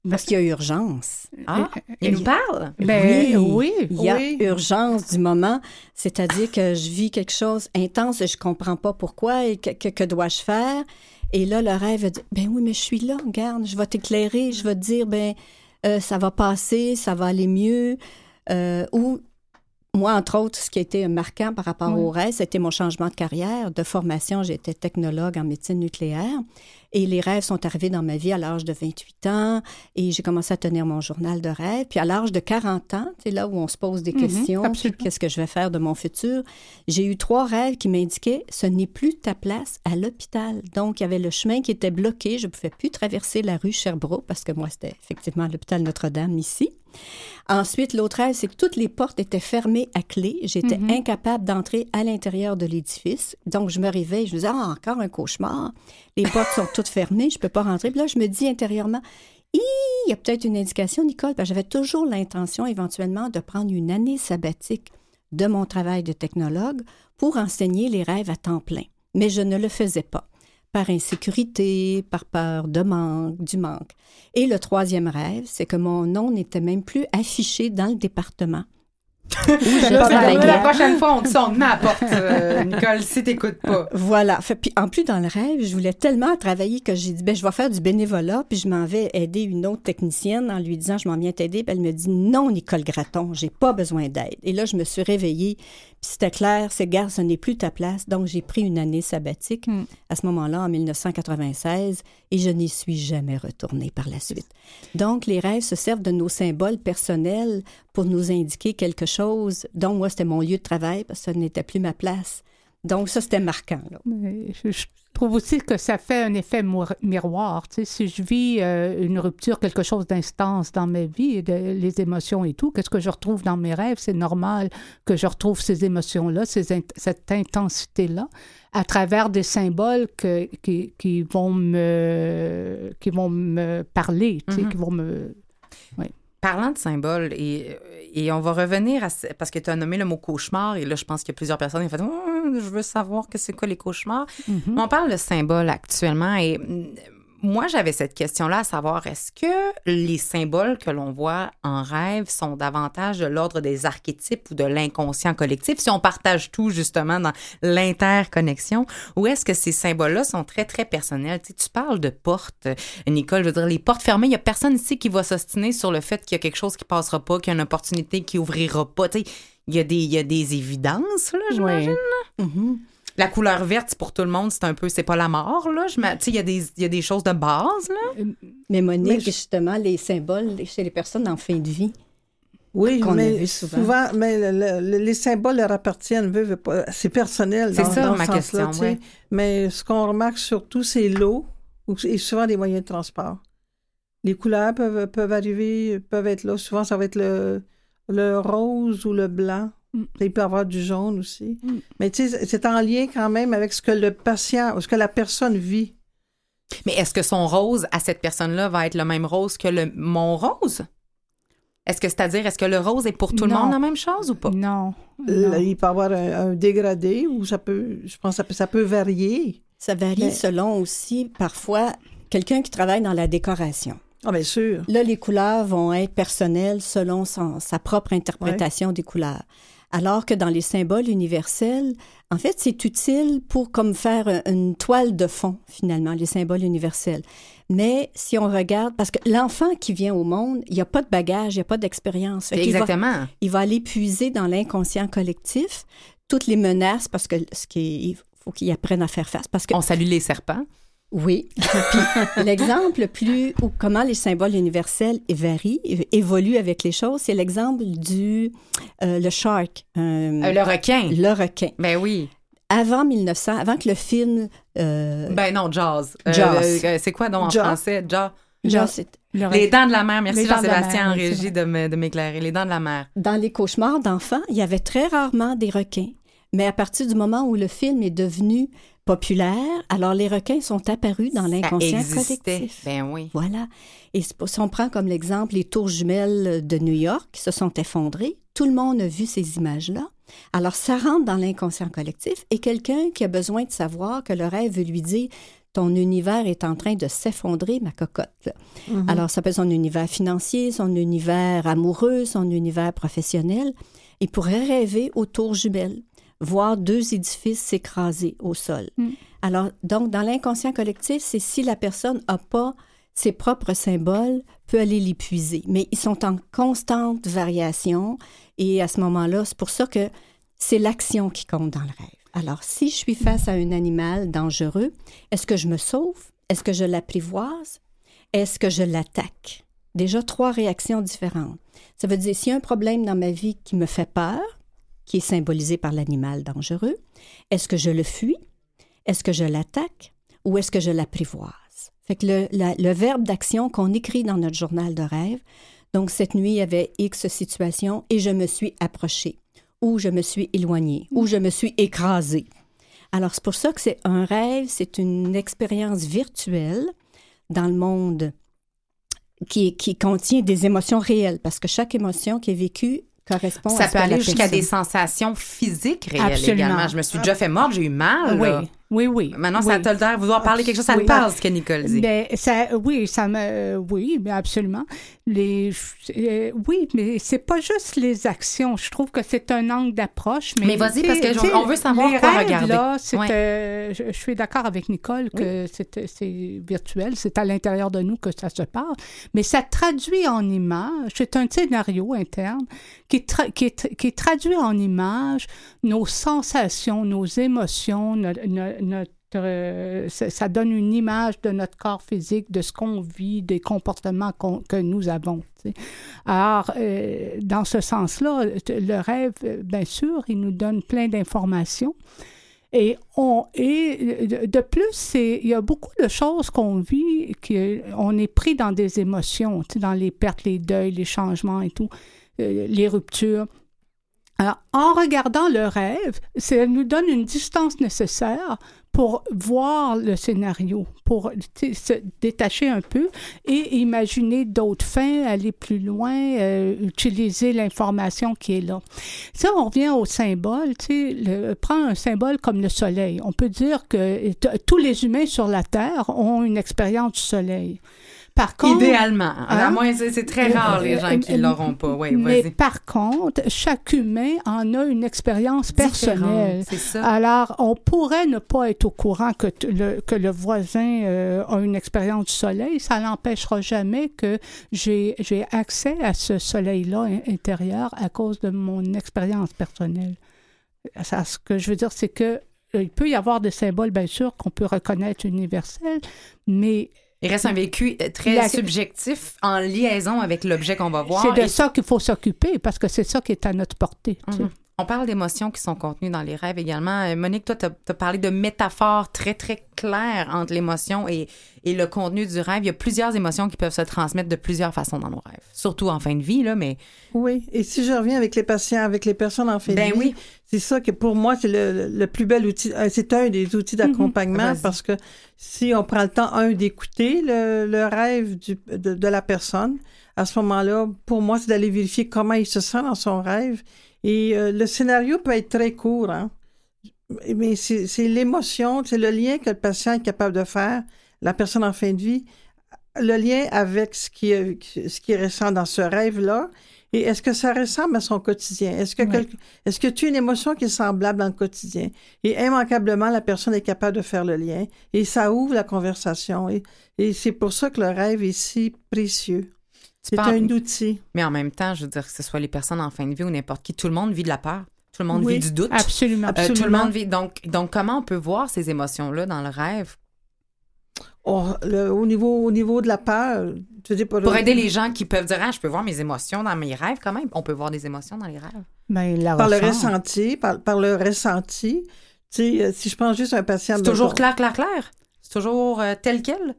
parce qu'il y a urgence. Ah, ils nous parlent? Ben, oui. Il y a Oui. urgence du moment, c'est-à-dire que je vis quelque chose intense et je comprends pas pourquoi et que, que, que dois-je faire? Et là, le rêve dit, ben oui, mais je suis là, regarde, je vais t'éclairer, je vais te dire, ben euh, ça va passer, ça va aller mieux. Euh, ou moi, entre autres, ce qui a été marquant par rapport Oui. au rêve, c'était mon changement de carrière. De formation, j'étais technologue en médecine nucléaire. Et les rêves sont arrivés dans ma vie à l'âge de 28 ans. Et j'ai commencé à tenir mon journal de rêve. Puis à l'âge de 40 ans, c'est là où on se pose des Mhm, questions. Qu'est-ce que je vais faire de mon futur? J'ai eu trois rêves qui m'indiquaient ce n'est plus ta place à l'hôpital. Donc, il y avait le chemin qui était bloqué. Je ne pouvais plus traverser la rue Sherbrooke parce que moi, c'était effectivement l'hôpital Notre-Dame ici. Ensuite, l'autre rêve, c'est que toutes les portes étaient fermées à clé. J'étais Mhm. incapable d'entrer à l'intérieur de l'édifice. Donc, je me réveille, je me dis, ah, encore un cauchemar. Les portes sont toutes fermées, je ne peux pas rentrer. Puis là, je me dis intérieurement, il y a peut-être une indication, Nicole, parce que j'avais toujours l'intention éventuellement de prendre une année sabbatique de mon travail de technologue pour enseigner les rêves à temps plein. Mais je ne le faisais pas par insécurité, par peur de manque, du manque. Et le troisième rêve, c'est que mon nom n'était même plus affiché dans le département. la prochaine fois, on te sonne à la porte, euh, Nicole, si t'écoutes pas. Voilà. Fait, puis en plus, dans le rêve, je voulais tellement travailler que j'ai dit, ben, je vais faire du bénévolat, puis je m'en vais aider une autre technicienne en lui disant, je m'en viens t'aider. Puis elle me dit, non, Nicole Graton, j'ai pas besoin d'aide. Et là, je me suis réveillée, puis c'était clair, c'est gars, ce n'est plus ta place. Donc, j'ai pris une année sabbatique Hmm. à ce moment-là, en 1996, et je n'y suis jamais retournée par la suite. Donc, les rêves se servent de nos symboles personnels pour nous indiquer quelque chose. Donc, moi, c'était mon lieu de travail parce que ce n'était plus ma place. Donc, ça, c'était marquant. Là. Mais Je, je trouve aussi que ça fait un effet miroir. Tu sais, si je vis euh, une rupture, quelque chose d'instance dans ma vie, de- les émotions et tout, qu'est-ce que je retrouve dans mes rêves? C'est normal que je retrouve ces émotions-là, cette intensité-là, à travers des symboles que, qui, qui vont me, qui vont me parler, tu sais, Mhm. qui vont me... Parlant de symboles, et, et on va revenir à. ce- Parce que tu as nommé le mot cauchemar, et là, je pense qu'il y a plusieurs personnes qui ont fait Je veux savoir que c'est quoi les cauchemars. Mhm. On parle de symboles actuellement, et hum, moi, j'avais cette question-là à savoir est-ce que les symboles que l'on voit en rêve sont davantage de l'ordre des archétypes ou de l'inconscient collectif, si on partage tout justement dans l'interconnexion, ou est-ce que ces symboles-là sont très, très personnels? Tu, sais, tu parles de portes, Nicole, je veux dire, les portes fermées, il n'y a personne ici qui va s'ostiner sur le fait qu'il y a quelque chose qui passera pas, qu'il y a une opportunité qui ouvrira pas. Tu sais, il y, a des, il y a des évidences, là, j'imagine. Mhm. La couleur verte, pour tout le monde, c'est un peu, c'est pas la mort, là. Il y, a des- il y a des choses de base, là. Mais Monique, Mais je- justement, les symboles chez les personnes en fin de vie. Oui, qu'on a mais vu souvent. souvent, mais le- le- les symboles leur appartiennent. C'est personnel. C'est ça, dans ma question, ouais. Mais ce qu'on remarque surtout, c'est l'eau ou- et souvent des moyens de transport. Les couleurs peuvent, peuvent arriver, peuvent être là. Souvent, ça va être le, le rose ou le blanc. Mm. Il peut y avoir du jaune aussi. Mm. Mais tu sais, c'est en lien quand même avec ce que le patient, ce que la personne vit. Mais est-ce que son rose à cette personne-là va être le même rose que le, mon rose? Est-ce que c'est-à-dire, est-ce que le rose est pour tout le monde la même chose ou pas? Non. Non. Il peut y avoir un, un dégradé ou ça peut, je pense, que ça peut, ça peut varier. Ça varie Mais- selon aussi, parfois, quelqu'un qui travaille dans la décoration. Ah, bien sûr. Là, les couleurs vont être personnelles selon son- sa propre interprétation des couleurs. Alors que dans les symboles universels, en fait, c'est utile pour comme faire un- une toile de fond, finalement, les symboles universels. Mais si on regarde, parce que l'enfant qui vient au monde, il n'y a pas de bagage, il n'y a pas d'expérience. Va- Exactement. il va aller puiser dans l'inconscient collectif toutes les menaces parce que ce qui est- il faut qu'il apprenne à faire face. Parce que On salue les serpents. Oui. Puis l'exemple le plus ou comment les symboles universels varient, évoluent avec les choses, c'est l'exemple du euh, le shark, euh, Euh, le requin. le requin. Ben oui. Avant 1900, avant que le film euh, Ben non, Jaws. Jaws. euh, c'est quoi donc en Jaws. français? Jaws. Le Les dents de la mer. Merci Jean-Sébastien en régie de me- de m'éclairer. Les dents de la mer. dans les cauchemars d'enfants, il y avait très rarement des requins. Mais à partir du moment où le film est devenu populaire, alors les requins sont apparus dans l'inconscient collectif. Ben oui. Voilà. Et si on prend comme l'exemple les tours jumelles de New York qui se sont effondrées, tout le monde a vu ces images-là. Alors, ça rentre dans l'inconscient collectif et quelqu'un qui a besoin de savoir que le rêve veut lui dire ton univers est en train de s'effondrer, ma cocotte. là. Alors, ça peut être son univers financier, son univers amoureux, son univers professionnel. Il pourrait rêver aux tours jumelles, voir deux édifices s'écraser au sol. Mm. Alors, donc, dans l'inconscient collectif, c'est si la personne n'a pas ses propres symboles, peut aller les puiser. Mais ils sont en constante variation et à ce moment-là, c'est pour ça que c'est l'action qui compte dans le rêve. Alors, si je suis face à un animal dangereux, est-ce que je me sauve? Est-ce que je l'apprivoise? Est-ce que je l'attaque? Déjà trois réactions différentes. Ça veut dire, s'il y a un problème dans ma vie qui me fait peur, qui est symbolisé par l'animal dangereux, est-ce que je le fuis? Est-ce que je l'attaque? Ou est-ce que je l'apprivoise? Fait que le, le verbe d'action qu'on écrit dans notre journal de rêve, donc cette nuit, il y avait X situation et je me suis approchée, ou je me suis éloignée, ou je me suis écrasée. Alors, c'est pour ça que c'est un rêve, c'est une expérience virtuelle dans le monde qui, qui contient des émotions réelles, parce que chaque émotion qui est vécue correspond à Ça peut aller jusqu'à des sensations physiques réelles Absolument. également. Je me suis déjà fait mordre, j'ai eu mal. Oui. là. Oui, oui. Maintenant, oui. ça te l'air vouloir parler quelque chose, ça Oui. te parle, ce que Nicole dit. Mais ça, oui, ça me, oui, mais absolument. Les, euh, oui, mais c'est pas juste les actions. Je trouve que c'est un angle d'approche. Mais, Mais vas-y, parce que on veut savoir les quoi rêves, regarder. Là, Ouais. euh, je, je suis d'accord avec Nicole que c'est, c'est virtuel, c'est à l'intérieur de nous que ça se passe, mais ça traduit en images. C'est un scénario interne qui, tra- qui, qui traduit en images nos sensations, nos émotions, no- no- notre euh, ça, donne une image de notre corps physique, de ce qu'on vit, des comportements que nous avons. Alors, euh, dans ce sens-là, le rêve, euh, bien sûr, il nous donne plein d'informations. Et, on, et de- plus, il y a beaucoup de choses qu'on vit, qu'on est pris dans des émotions, dans les pertes, les deuils, les changements et tout, les ruptures. En regardant le rêve, ça nous donne une distance nécessaire pour voir le scénario, pour se détacher un peu et imaginer d'autres fins, aller plus loin, euh, utiliser l'information qui est là. Ça, on revient au symbole. Le, prends un symbole comme le soleil. On peut dire que tous les humains sur la Terre ont une expérience du soleil. Par contre, Idéalement. À Hein? moins, c'est très rare les gens qui Euh, l'auront pas. Mais par contre, chaque humain en a une expérience personnelle. Ça. Alors, on pourrait ne pas être au courant que, le, que le voisin euh, a une expérience du soleil. Ça n'empêchera jamais que j'ai j'ai accès à ce soleil-là in- intérieur à cause de mon expérience personnelle. Ça, ce que je veux dire, c'est que euh, il peut y avoir des symboles, bien sûr, qu'on peut reconnaître universels, mais Il reste un vécu euh, très La- subjectif en liaison avec l'objet qu'on va voir. c'est de Et- ça qu'il faut s'occuper parce que c'est ça qui est à notre portée. sais. Mhm. On parle d'émotions qui sont contenues dans les rêves également. Euh, Monique, toi, tu as, parlé de métaphores très, très claires entre l'émotion et, et le contenu du rêve. Il y a plusieurs émotions qui peuvent se transmettre de plusieurs façons dans nos rêves. Surtout en fin de vie, là, mais Oui, et si je reviens avec les patients, avec les personnes en fin Ben de vie, oui. c'est ça que pour moi, c'est le, le plus bel outil. euh, C'est un des outils d'accompagnement Vas-y. parce que si on prend le temps, un, d'écouter le, le rêve du- de, de la personne, à ce moment-là, pour moi, c'est d'aller vérifier comment il se sent dans son rêve. Et euh, le scénario peut être très court, hein. mais c'est l'émotion, c'est le lien que le patient est capable de faire, la personne en fin de vie, le lien avec ce qui, est- ce qui ressent dans ce rêve-là. Et est-ce que ça ressemble à son quotidien? Est-ce que, est-ce que tu as une émotion qui est semblable dans le quotidien? Et immanquablement, la personne est capable de faire le lien. Et ça ouvre la conversation. Et, et c'est pour ça que le rêve est si précieux. C'est parles- un outil. Mais en même temps, je veux dire que ce soit les personnes en fin de vie ou n'importe qui, tout le monde vit de la peur. Tout le monde Oui, vit du doute. Absolument. Euh, tout le absolument. monde vit. Donc, donc, comment on peut voir ces émotions-là dans le rêve? Oh, le- au, niveau, au niveau de la peur, tu dis pas pour aider les gens qui peuvent dire ah, je peux voir mes émotions dans mes rêves quand même. On peut voir des émotions dans les rêves. Ben, la par le ressent. ressenti, par, par le ressenti. Tu sais, euh, si je prends juste un patient... C'est toujours clair, clair, clair. C'est toujours euh, tel quel.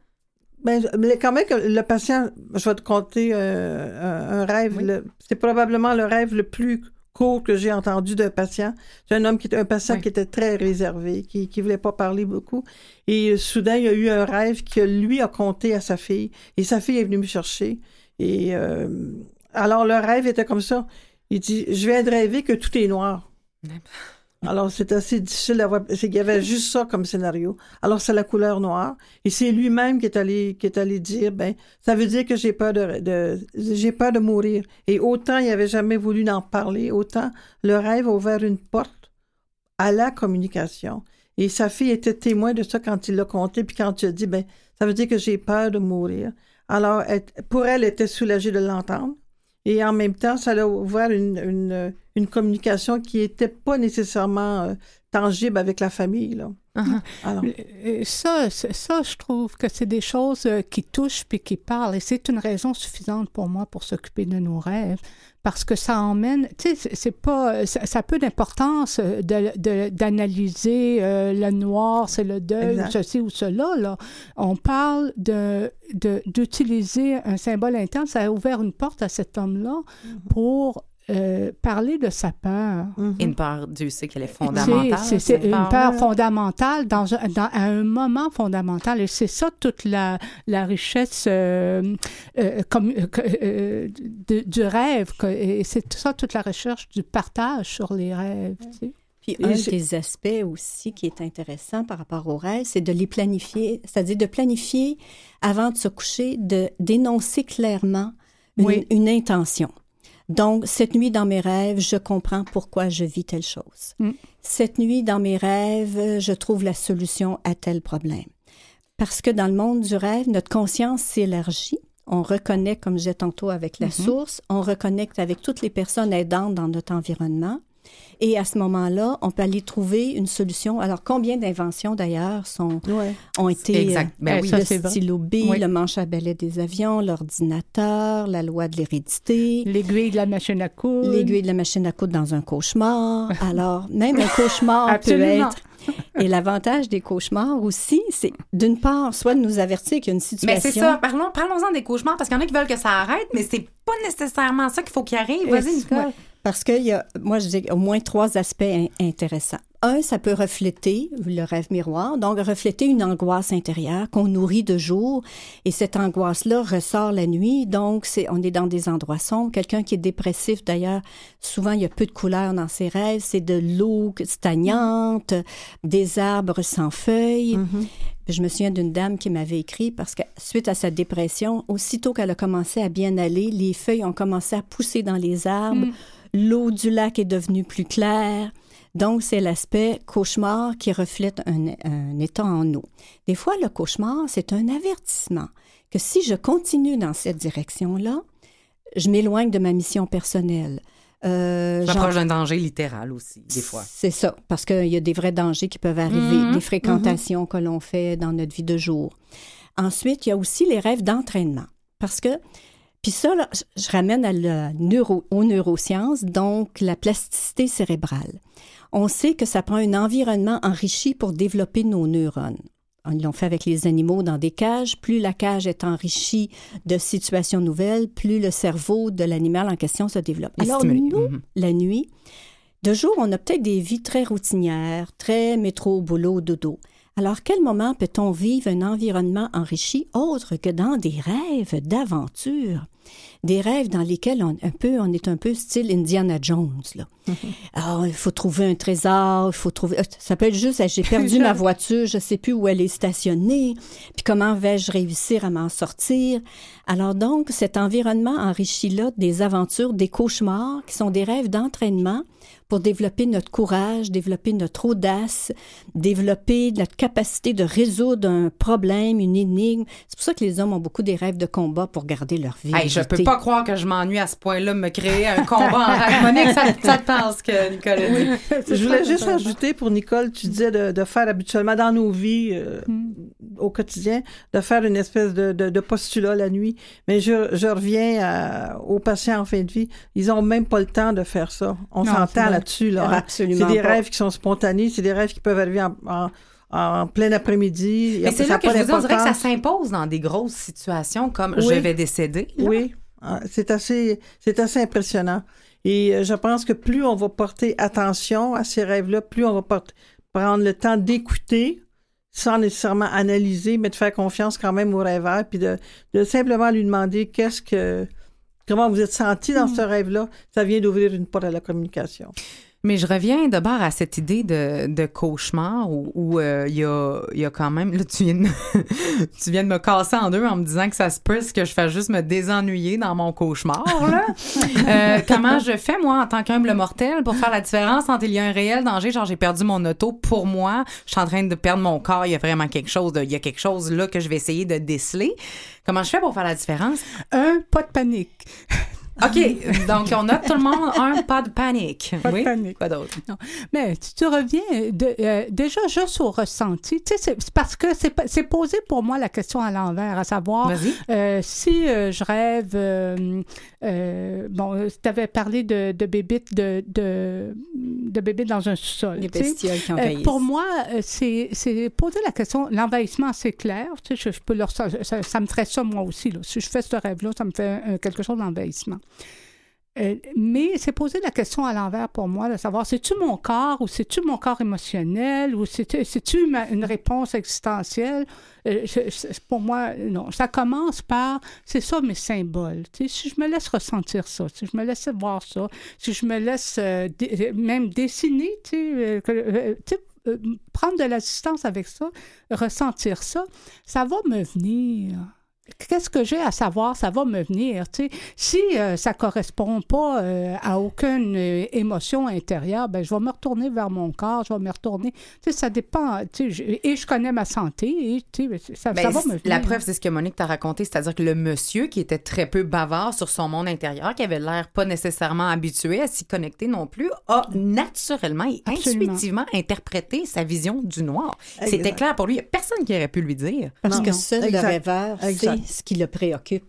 Ben, mais quand même que le patient, je vais te conter euh, un, rêve. Oui. C'est probablement le rêve le plus court que j'ai entendu d'un patient. C'est un homme qui était un patient Oui. qui était très réservé, qui qui voulait pas parler beaucoup. Et euh, soudain, il y a eu un rêve que lui a conté à sa fille. Et sa fille est venue me chercher. Et euh, alors le rêve était comme ça. Il dit, je viens de rêver que tout est noir. Alors, c'est assez difficile d'avoir. Qu'il y avait juste ça comme scénario. Alors, c'est la couleur noire. Et c'est lui-même qui est allé, qui est allé dire, ben, ça veut dire que j'ai peur de, j'ai peur de mourir. Et autant il avait jamais voulu en parler, autant le rêve a ouvert une porte à la communication. Et sa fille était témoin de ça quand il l'a conté, puis quand il a dit, ben, ça veut dire que j'ai peur de mourir. Alors, pour elle, elle était soulagée de l'entendre. Et en même temps, ça a ouvert une, une communication qui n'était pas nécessairement euh, tangible avec la famille. Là. Alors, Euh, Ça, ça, je trouve que c'est des choses euh, qui touchent puis qui parlent. Et c'est une raison suffisante pour moi pour s'occuper de nos rêves. Parce que ça emmène, tu sais, c'est- pas, ça, ça a peu d'importance euh, de- de- d'analyser euh, le noir, c'est le deuil, Exact. ceci ou cela. Là. On parle de d'utiliser un symbole interne. Ça a ouvert une porte à cet homme-là pour euh, parler de sa peur. mhm. Une peur, Dieu sait qu'elle est C'est- fondamentale. C'est une peur fondamentale dans, un- dans- à un moment fondamental. Et c'est ça toute la, la richesse euh, euh, comme, que- de- du rêve. et c'est ça toute la recherche du partage sur les rêves. tu sais. Puis un des aspects aussi qui est intéressant par rapport aux rêves, c'est de les planifier, c'est-à-dire de planifier avant de se coucher, de d'énoncer clairement une, une, intention. Donc, cette nuit dans mes rêves, je comprends pourquoi je vis telle chose. Mm. Cette nuit dans mes rêves, je trouve la solution à tel problème. Parce que dans le monde du rêve, notre conscience s'élargit. On reconnaît, comme j'ai tantôt avec la Mhm. source, on reconnecte avec toutes les personnes aidantes dans notre environnement. Et à ce moment-là, on peut aller trouver une solution. Alors, combien d'inventions d'ailleurs sont, Ouais. ont été Exact. Ben Eh, oui. ça, le c'est vrai. stylo B, Oui. le manche à balai des avions, l'ordinateur, la loi de l'hérédité, L'aiguille de la machine à coudre. l'aiguille de la machine à coudre dans un cauchemar. Alors, même un cauchemar peut être. Et l'avantage des cauchemars aussi, c'est d'une part, soit de nous avertir qu'il y a une situation. Mais c'est ça. Parlons, parlons-en des cauchemars parce qu'il y en a qui veulent que ça arrête, mais c'est pas nécessairement ça qu'il faut qu'il arrive. Vas-y, Ouais. Parce qu'il y a, moi, je dis au moins trois aspects in- intéressants. Un, ça peut refléter le rêve miroir, donc refléter une angoisse intérieure qu'on nourrit de jour, et cette angoisse-là ressort la nuit. Donc, c'est, on est dans des endroits sombres. Quelqu'un qui est dépressif, d'ailleurs, souvent il y a peu de couleurs dans ses rêves. C'est de l'eau stagnante, des arbres sans feuilles. Puis Je me souviens d'une dame qui m'avait écrit parce que suite à sa dépression, aussitôt qu'elle a commencé à bien aller, les feuilles ont commencé à pousser dans les arbres, l'eau du lac est devenue plus claire. Donc, c'est l'aspect cauchemar qui reflète un, un état en eau. Des fois, le cauchemar, c'est un avertissement que si je continue dans cette direction-là, je m'éloigne de ma mission personnelle. Euh, J'approche d'un danger littéral aussi, des fois. c'est ça, parce qu'il y a des vrais dangers qui peuvent arriver, Mhm, des fréquentations que l'on fait dans notre vie de jour. Ensuite, il y a aussi les rêves d'entraînement. Parce que, puis ça, là, je- ramène à la neuro, aux neurosciences, donc la plasticité cérébrale. On sait que ça prend un environnement enrichi pour développer nos neurones. Ils l'ont fait avec les animaux dans des cages. Plus la cage est enrichie de situations nouvelles, plus le cerveau de l'animal en question se développe. Et Alors, stimulé. nous, Mhm. la nuit, de jour, on a peut-être des vies très routinières, très métro, boulot, dodo. Alors, quel moment peut-on vivre un environnement enrichi autre que dans des rêves d'aventure? Des rêves dans lesquels on, un peu, on est un peu style Indiana Jones. Là. Alors, il faut trouver un trésor, il faut trouver... euh, Ça peut être juste, j'ai perdu ma voiture, je sais plus où elle est stationnée, puis comment vais-je réussir à m'en sortir? Alors donc, cet environnement enrichi-là des aventures, des cauchemars, qui sont des rêves d'entraînement pour développer notre courage, développer notre audace, développer notre capacité de résoudre un problème, une énigme. C'est pour ça que les hommes ont beaucoup des rêves de combat pour garder leur vie. Hey, je peux pas croire que je m'ennuie à ce point-là de me créer un combat en rêve. Monique, ça, ça te pense que Nicole? A dit. Je voulais juste rajouter pour Nicole, tu disais de, de faire habituellement dans nos vies euh, au quotidien, de faire une espèce de, de, de postulat la nuit. Mais je, je reviens à- aux patients en fin de vie. Ils ont même pas le temps de faire ça. On s'entend. Là-dessus. Là, hein. Absolument C'est des pas. rêves qui sont spontanés, c'est des rêves qui peuvent arriver en, en, en plein après-midi. Mais c'est Ça là que je vous dis, on dirait que ça s'impose dans des grosses situations comme Oui. je vais décéder. là. Oui, Ah, c'est assez, c'est assez impressionnant. Et euh, je pense que plus on va porter attention à ces rêves-là, plus on va porter- prendre le temps d'écouter sans nécessairement analyser, mais de faire confiance quand même au rêveur, puis de, de simplement lui demander qu'est-ce que, comment vous êtes senti dans ce rêve-là? Ça vient d'ouvrir une porte à la communication. Mais je reviens d'abord à cette idée de, de cauchemar où où, euh, il y, a, il y a quand même. Là, tu viens, de me, tu viens de me casser en deux en me disant que ça se peut que je fasse juste me désennuyer dans mon cauchemar. Là. Euh, comment je fais, moi, en tant qu'humble mortel, pour faire la différence entre il y a un réel danger, genre j'ai perdu mon auto pour moi, je suis en train de perdre mon corps, il y a vraiment quelque chose, de- il y a quelque chose là que je vais essayer de déceler. Comment je fais pour faire la différence? Un, pas de panique. OK, donc on note tout le monde un pas de panique. Pas de oui? panique. Quoi d'autre? Non. Mais tu reviens de- euh, déjà juste au ressenti, tu sais, c'est parce que c'est posé pour moi la question à l'envers, à savoir euh, si euh, je rêve, bon, tu avais parlé de, de bébites de, de, de bébites dans un sous-sol. Les bestioles qui envahissent. pour moi, c'est c'est poser la question. L'envahissement, c'est clair. Tu sais, je, je peux leur, ça, ça- ça me ferait ça moi aussi. Là. Si je fais ce rêve-là, ça me fait quelque chose d'envahissement. Euh, mais c'est poser la question à l'envers pour moi, de savoir c'est-tu mon corps ou c'est-tu mon corps émotionnel ou c'est-tu une réponse existentielle? Euh, pour moi, non. Ça commence par, c'est ça mes symboles. si je me laisse ressentir ça, si je me laisse voir ça, si je me laisse euh, même dessiner, prendre de l'assistance avec ça, ressentir ça, ça va me venir qu'est-ce que j'ai à savoir, ça va me venir. Tu sais. Si euh, ça ne correspond pas euh, à aucune euh, émotion intérieure, ben, je vais me retourner vers mon corps, je vais me retourner. Tu sais, ça dépend. Tu sais, et je connais ma santé, et tu sais, ça, ben, va me venir. La preuve, c'est ce que Monique t'a raconté, c'est-à-dire que le monsieur qui était très peu bavard sur son monde intérieur, qui avait l'air pas nécessairement habitué à s'y connecter non plus, a naturellement et intuitivement interprété sa vision du noir. C'était clair pour lui. Il n'y a personne qui aurait pu lui dire. Parce que seul le rêveur sait ce qui le préoccupe.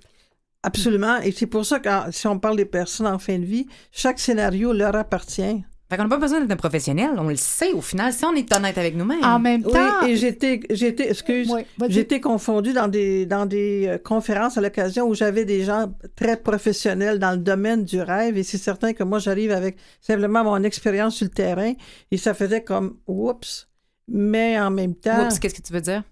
Absolument. Et c'est pour ça que si on parle des personnes en fin de vie, chaque scénario leur appartient. Fait qu'on n'a pas besoin d'être un professionnel, on le sait au final, si on est honnête avec nous-mêmes. En même temps. Oui, et j'étais, j'étais, excuse, j'étais confondue dans des, dans des euh, conférences à l'occasion où j'avais des gens très professionnels dans le domaine du rêve et c'est certain que moi j'arrive avec simplement mon expérience sur le terrain et ça faisait comme oups. Mais en même temps. Oups, qu'est-ce que tu veux dire?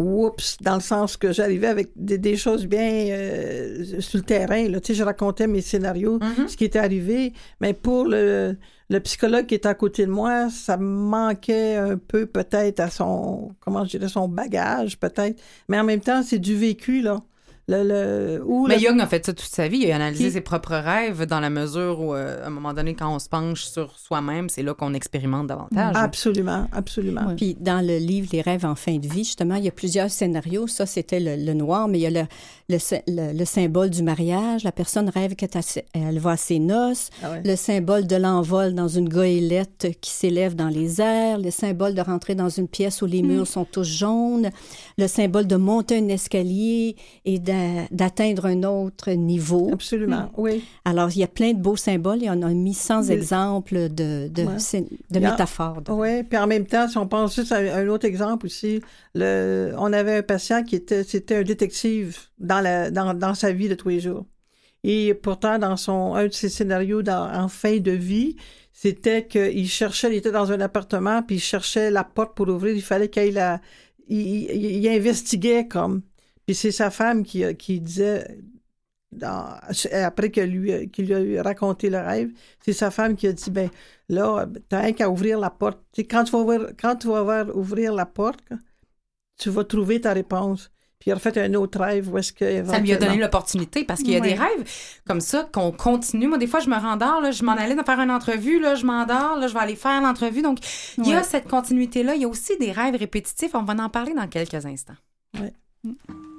Oups, dans le sens que j'arrivais avec des, choses bien euh, sur le terrain. Là. Tu sais, je racontais mes scénarios, mm-hmm. ce qui était arrivé, mais pour le, le psychologue qui était à côté de moi, ça manquait un peu peut-être à son, comment je dirais, son bagage peut-être. Mais en même temps, c'est du vécu, là. Le, Mais Young a fait ça toute sa vie. Il a analysé ses propres rêves dans la mesure où, euh, à un moment donné, quand on se penche sur soi-même, c'est là qu'on expérimente davantage. Absolument, absolument. Puis dans le livre Les rêves en fin de vie, justement, il y a plusieurs scénarios. Ça, c'était le, noir, mais il y a le, le, symbole du mariage. La personne rêve qu'elle va à ses noces. Ah le symbole de l'envol dans une goélette qui s'élève dans les airs. Le symbole de rentrer dans une pièce où les murs mm. sont tous jaunes. Le symbole de monter un escalier et d'atteindre un autre niveau. Absolument, mm. oui. Alors, il y a plein de beaux symboles et on a mis 100 exemples de, de, de métaphores. Oui, puis en même temps, si on pense juste à un autre exemple aussi, le, on avait un patient qui était, c'était un détective dans, la, dans, dans, sa vie de tous les jours. Et pourtant, dans son, un de ses scénarios dans, en fin de vie, c'était qu'il cherchait, il était dans un appartement, puis il cherchait la porte pour ouvrir, il fallait qu'il la... Il, il, investiguait comme. Puis c'est sa femme qui, qui disait, dans, après qu'il lui, lui a raconté le rêve, c'est sa femme qui a dit, ben là, t'as rien qu'à ouvrir la porte. quand tu vas ouvrir, quand tu vas voir, ouvrir la porte, tu vas trouver ta réponse. Puis il a refait un autre rêve où est-ce que. Ça lui a donné l'opportunité parce qu'il y a des rêves comme ça qu'on continue. Moi, des fois, je me rendors, là, je m'en allais faire une entrevue, là, je m'endors, là, je vais aller faire l'entrevue. Donc, il y a cette continuité-là. Il y a aussi des rêves répétitifs. On va en parler dans quelques instants. Dessous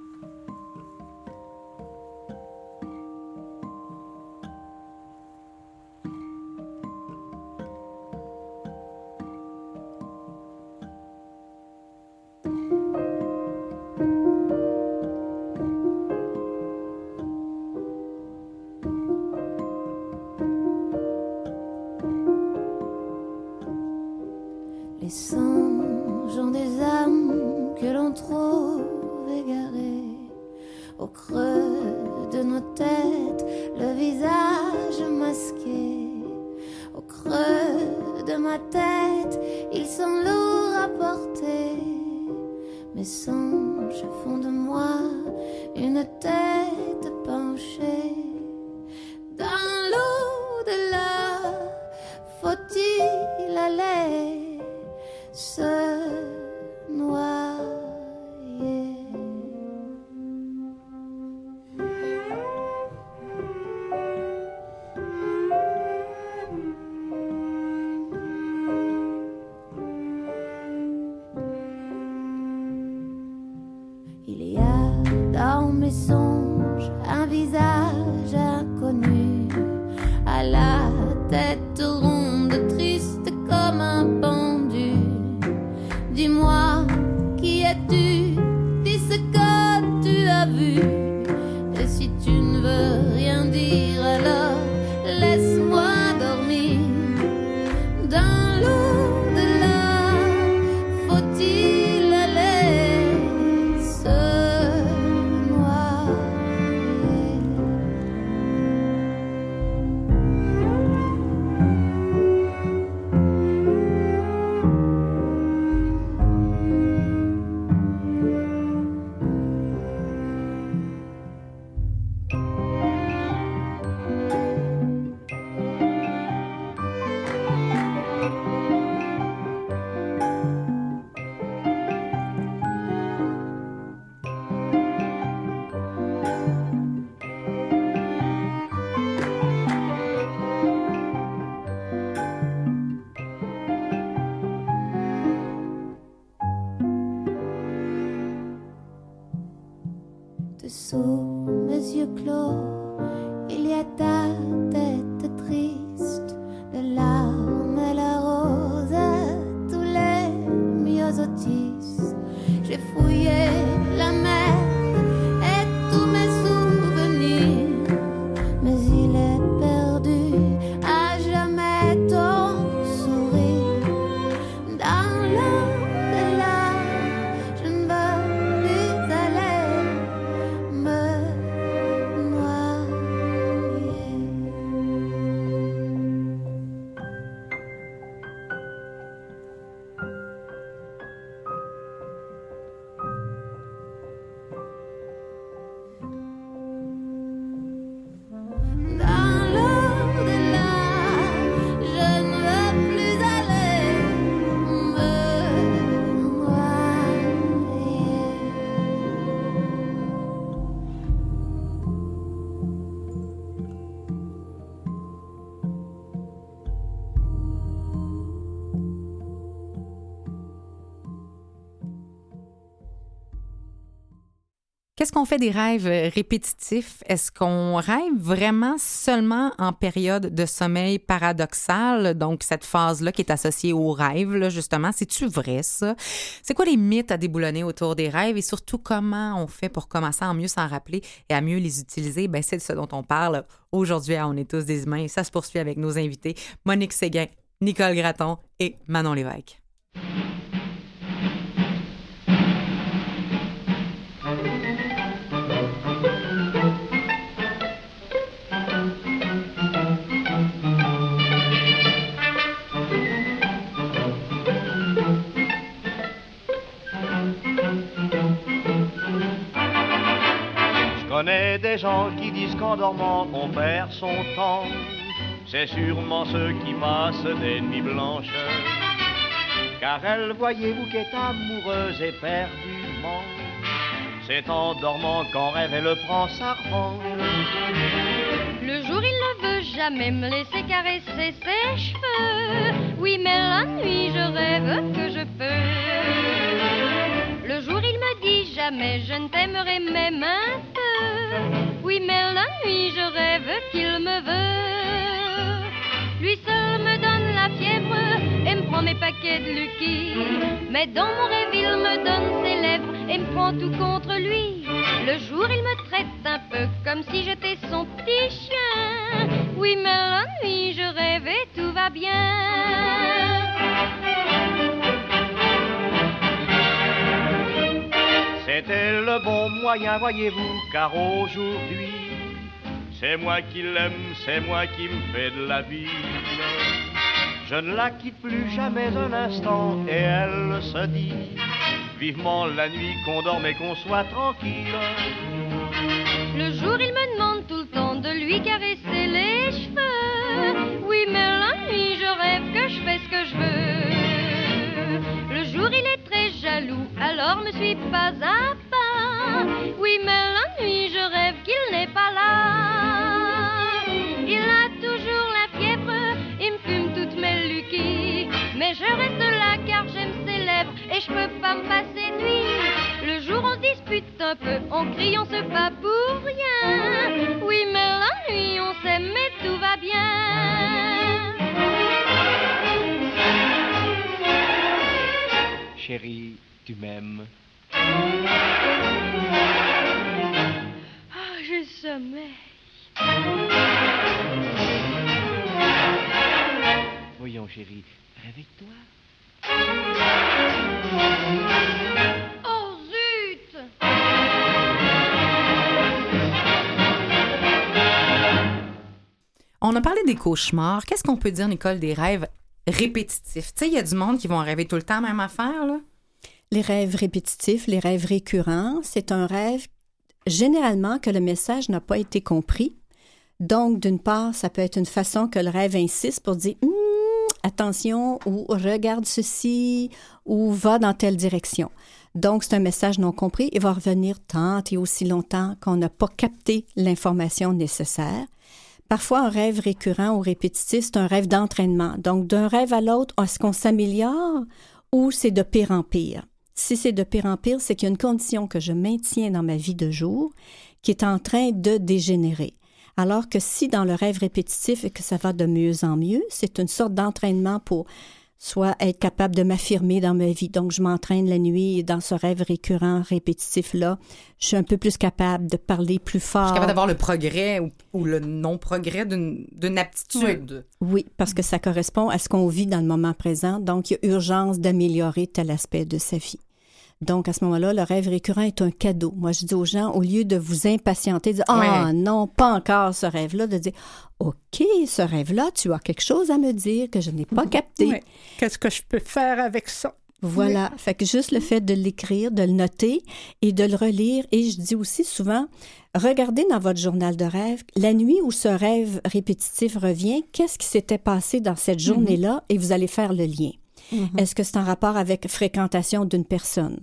qu'on fait des rêves euh, répétitifs? Est-ce qu'on rêve vraiment seulement en période de sommeil paradoxal? Donc, cette phase-là qui est associée au rêve, là, justement, c'est-tu vrai, ça? C'est quoi les mythes à déboulonner autour des rêves et surtout comment on fait pour commencer à mieux s'en rappeler et à mieux les utiliser? Ben, c'est de ce dont on parle aujourd'hui à On est tous des humains et ça se poursuit avec nos invités Monique Séguin, Nicole Gratton et Manon Lévesque. Connais des gens qui disent qu'en dormant on perd son temps. C'est sûrement ceux qui massent des nuits blanches. Car elle, voyez-vous, qui est amoureuse éperdument. C'est en dormant qu'en rêve elle prend sa revanche. Le jour, il ne veut jamais me laisser caresser ses cheveux. Oui, mais la nuit, je rêve que je peux. Dit jamais je ne t'aimerai même un peu. Oui, mais la nuit, je rêve qu'il me veut. Lui seul me donne la fièvre et me prend mes paquets de Lucky. Mais dans mon rêve, il me donne ses lèvres et me prend tout contre lui. Le jour, il me traite un peu comme si j'étais son petit chien. Oui, mais la nuit, je rêve et tout va bien. C'était le bon moyen, voyez-vous, car aujourd'hui, c'est moi qui l'aime, c'est moi qui me fais de la vie. Je ne la quitte plus jamais un instant et elle se dit vivement la nuit qu'on dorme et qu'on soit tranquille. Le jour, il me demande tout le temps de lui caresser alors ne suis pas à pas. Oui, mais la nuit, je rêve qu'il n'est pas là. Il a toujours la fièvre, il me fume toutes mes lucky. Mais je reste là car j'aime ses lèvres et je peux pas me passer nuit. Le jour, on dispute un peu, on crie, on se bat pour rien. Oui, mais la nuit, on s'aime, mais tout va bien. Chérie, tu m'aimes. Ah, j'ai sommeil. Voyons, chérie, réveille-toi. Oh, zut! On a parlé des cauchemars. Qu'est-ce qu'on peut dire, Nicole, des rêves répétitifs? Tu sais, il y a du monde qui vont rêver tout le temps la même affaire, là. Les rêves répétitifs, les rêves récurrents, c'est un rêve généralement que le message n'a pas été compris. Donc, d'une part, ça peut être une façon que le rêve insiste pour dire Hum, attention ou regarde ceci ou va dans telle direction. Donc, c'est un message non compris et va revenir tant et aussi longtemps qu'on n'a pas capté l'information nécessaire. Parfois, un rêve récurrent ou répétitif, c'est un rêve d'entraînement. Donc, d'un rêve à l'autre, est-ce qu'on s'améliore ou c'est de pire en pire? Si c'est de pire en pire, c'est qu'il y a une condition que je maintiens dans ma vie de jour qui est en train de dégénérer. Alors que si dans le rêve répétitif et que ça va de mieux en mieux, c'est une sorte d'entraînement pour soit être capable de m'affirmer dans ma vie. Donc, je m'entraîne la nuit et dans ce rêve récurrent, répétitif-là, je suis un peu plus capable de parler plus fort. Je suis capable d'avoir le progrès ou, ou le non-progrès d'une d'une aptitude. Oui, parce que ça correspond à ce qu'on vit dans le moment présent. Donc, il y a urgence d'améliorer tel aspect de sa vie. Donc, à ce moment-là, le rêve récurrent est un cadeau. Moi, je dis aux gens, au lieu de vous impatienter, de dire Ah Ouais. non, pas encore ce rêve-là, de dire OK, ce rêve-là, tu as quelque chose à me dire que je n'ai pas capté. Qu'est-ce que je peux faire avec ça? Voilà. Fait que juste le fait de l'écrire, de le noter et de le relire. Et je dis aussi souvent, regardez dans votre journal de rêve, la nuit où ce rêve répétitif revient, qu'est-ce qui s'était passé dans cette journée-là? Et vous allez faire le lien. Est-ce que c'est en rapport avec fréquentation d'une personne?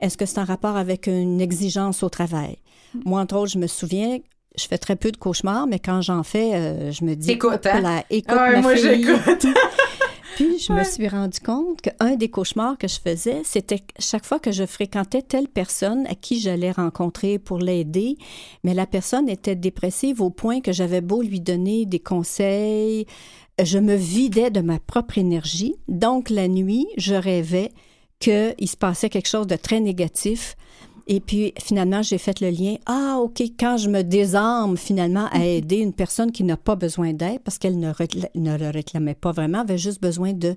Est-ce que c'est en rapport avec une exigence au travail? Moi, entre autres, je me souviens, je fais très peu de cauchemars, mais quand j'en fais, euh, je me dis... Écoute, hein? écoute, ma moi, fille. j'écoute. Puis je me suis rendu compte qu'un des cauchemars que je faisais, c'était que chaque fois que je fréquentais telle personne à qui j'allais rencontrer pour l'aider, mais la personne était dépressive au point que j'avais beau lui donner des conseils, je me vidais de ma propre énergie. Donc la nuit, je rêvais qu'il se passait quelque chose de très négatif. Et puis, finalement, j'ai fait le lien. Ah, OK, quand je me désarme finalement à aider une personne qui n'a pas besoin d'aide parce qu'elle ne le réclamait pas vraiment, avait juste besoin de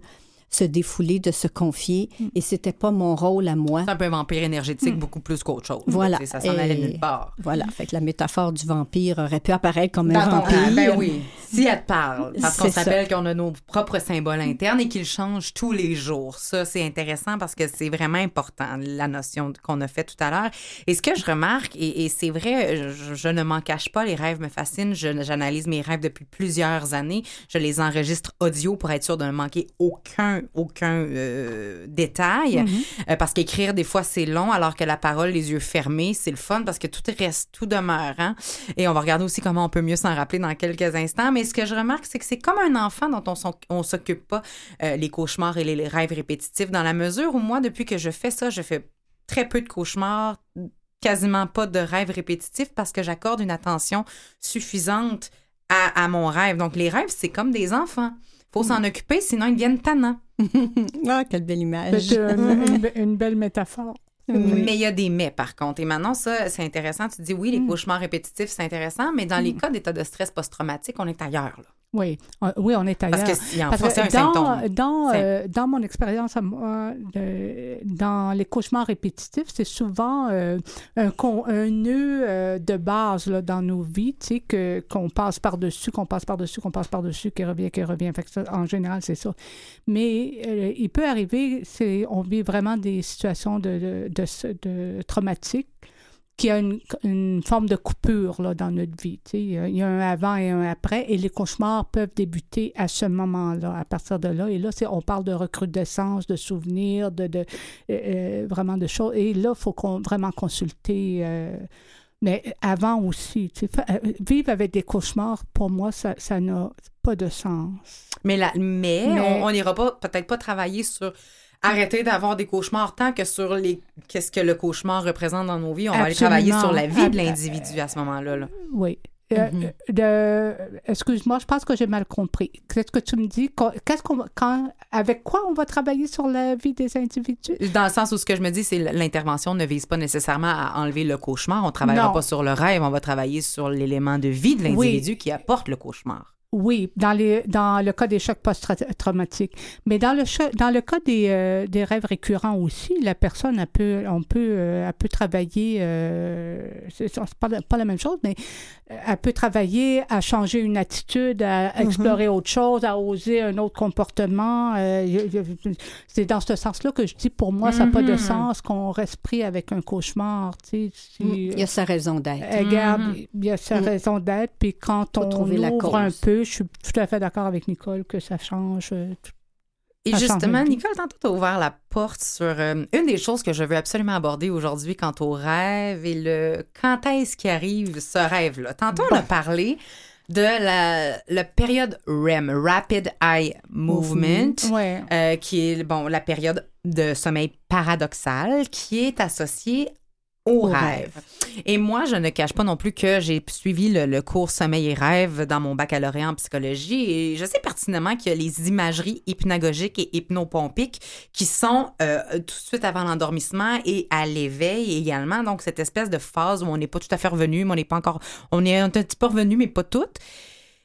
se défouler, de se confier. Et c'était pas mon rôle à moi. C'est un peu un vampire énergétique beaucoup plus qu'autre chose. Voilà. Ça s'en allait nulle part. Voilà. Fait que la métaphore du vampire aurait pu apparaître comme Dans un vampire. ah, ben oui, si elle te parle. Parce qu'on s'appelle qu'on a nos propres symboles internes et qu'ils changent tous les jours. Ça, c'est intéressant parce que c'est vraiment important, la notion qu'on a fait tout à l'heure. Et ce que je remarque, et, et c'est vrai, je, je ne m'en cache pas, les rêves me fascinent. J'analyse mes rêves depuis plusieurs années. Je les enregistre audio pour être sûr de ne manquer aucun, aucun euh, détail. Euh, parce qu'écrire, des fois, c'est long, alors que la parole, les yeux fermés, c'est le fun parce que tout reste, tout demeure. hein. Et on va regarder aussi comment on peut mieux s'en rappeler dans quelques instants. Mais ce que je remarque, c'est que c'est comme un enfant dont on s'occupe pas, euh, les cauchemars et les, les rêves répétitifs, dans la mesure où moi, depuis que je fais ça, je fais très peu de cauchemars, quasiment pas de rêves répétitifs parce que j'accorde une attention suffisante à, à mon rêve. Donc, les rêves, c'est comme des enfants. Faut s'en occuper, sinon ils deviennent tannants. Ah, quelle belle image. C'est une, une be- une belle métaphore. Mais il y a des mais, par contre. Et maintenant, ça, c'est intéressant. Tu dis, oui, les cauchemars répétitifs, c'est intéressant, mais dans les cas d'état de stress post-traumatique, on est ailleurs. là. Oui, Euh, oui, on est ailleurs. Parce en que un dans, symptôme. Dans, C'est- euh, dans mon expérience à moi, de- dans les cauchemars répétitifs, c'est souvent euh, un, un nœud euh, de base là, dans nos vies, tu sais, que, qu'on passe par-dessus, qu'on passe par-dessus, qu'on passe par-dessus, qui revient, qui revient. Fait que ça, en général, c'est ça. Mais euh, il peut arriver, c'est, on vit vraiment des situations de, de, de, de traumatiques qui a une, une forme de coupure là, dans notre vie. tu sais. Il y a- y un avant et un après, et les cauchemars peuvent débuter à ce moment-là, à partir de là. Et là, on parle de recrudescence, de souvenirs, de, de, euh, euh, vraiment de choses. Et là, il faut qu'on, vraiment consulter. euh, mais avant aussi, vivre avec des cauchemars, pour moi, ça, ça n'a pas de sens. Mais, la- mais, on n'ira pas, peut-être pas travailler sur arrêter d'avoir des cauchemars tant que sur les qu'est-ce que le cauchemar représente dans nos vies. On va aller travailler sur la vie de l'individu à ce moment-là. là. Oui. Euh, Mhm. euh, excuse-moi, je pense que j'ai mal compris. Qu'est-ce que tu me dis? Qu'est-ce qu'on quand, avec quoi on va travailler sur la vie des individus? Dans le sens où ce que je me dis, c'est l'intervention ne vise pas nécessairement à enlever le cauchemar. On ne travaillera Non. pas sur le rêve, on va travailler sur l'élément de vie de l'individu qui apporte le cauchemar. Oui, dans, les, dans le cas des chocs post-traumatiques. Mais dans le, cho- dans le cas des, euh, des rêves récurrents aussi, la personne, elle peut, on peut, euh, elle peut travailler, euh, c'est pas, la- pas la même chose, mais euh, elle peut travailler à changer une attitude, à explorer autre chose, à oser un autre comportement. c'est dans ce sens-là que je dis, pour moi, ça n'a pas de Mhm. sens qu'on reste pris avec un cauchemar. tu sais, si- Il y a sa raison d'être. Regarde, Mhm. il y a sa Mm. raison d'être, puis quand on trouver la ouvre un peu, je suis tout à fait d'accord avec Nicole que ça change. euh, tout- Et Ça justement. Nicole, tantôt, tu as ouvert la porte sur euh, une des choses que je veux absolument aborder aujourd'hui quant au rêve et le quand est-ce qu'il arrive ce rêve-là. Tantôt, on a parlé de la, la période REM, Rapid Eye Movement, Ouais. euh, qui est bon, la période de sommeil paradoxal qui est associée au rêve. Et moi, je ne cache pas non plus que j'ai suivi le, le cours sommeil et rêve dans mon baccalauréat en psychologie et je sais pertinemment qu'il y a les imageries hypnagogiques et hypnopompiques qui sont euh, tout de suite avant l'endormissement et à l'éveil également. Donc, cette espèce de phase où on n'est pas tout à fait revenu, mais on n'est pas encore... On est un petit peu revenu, mais pas tout.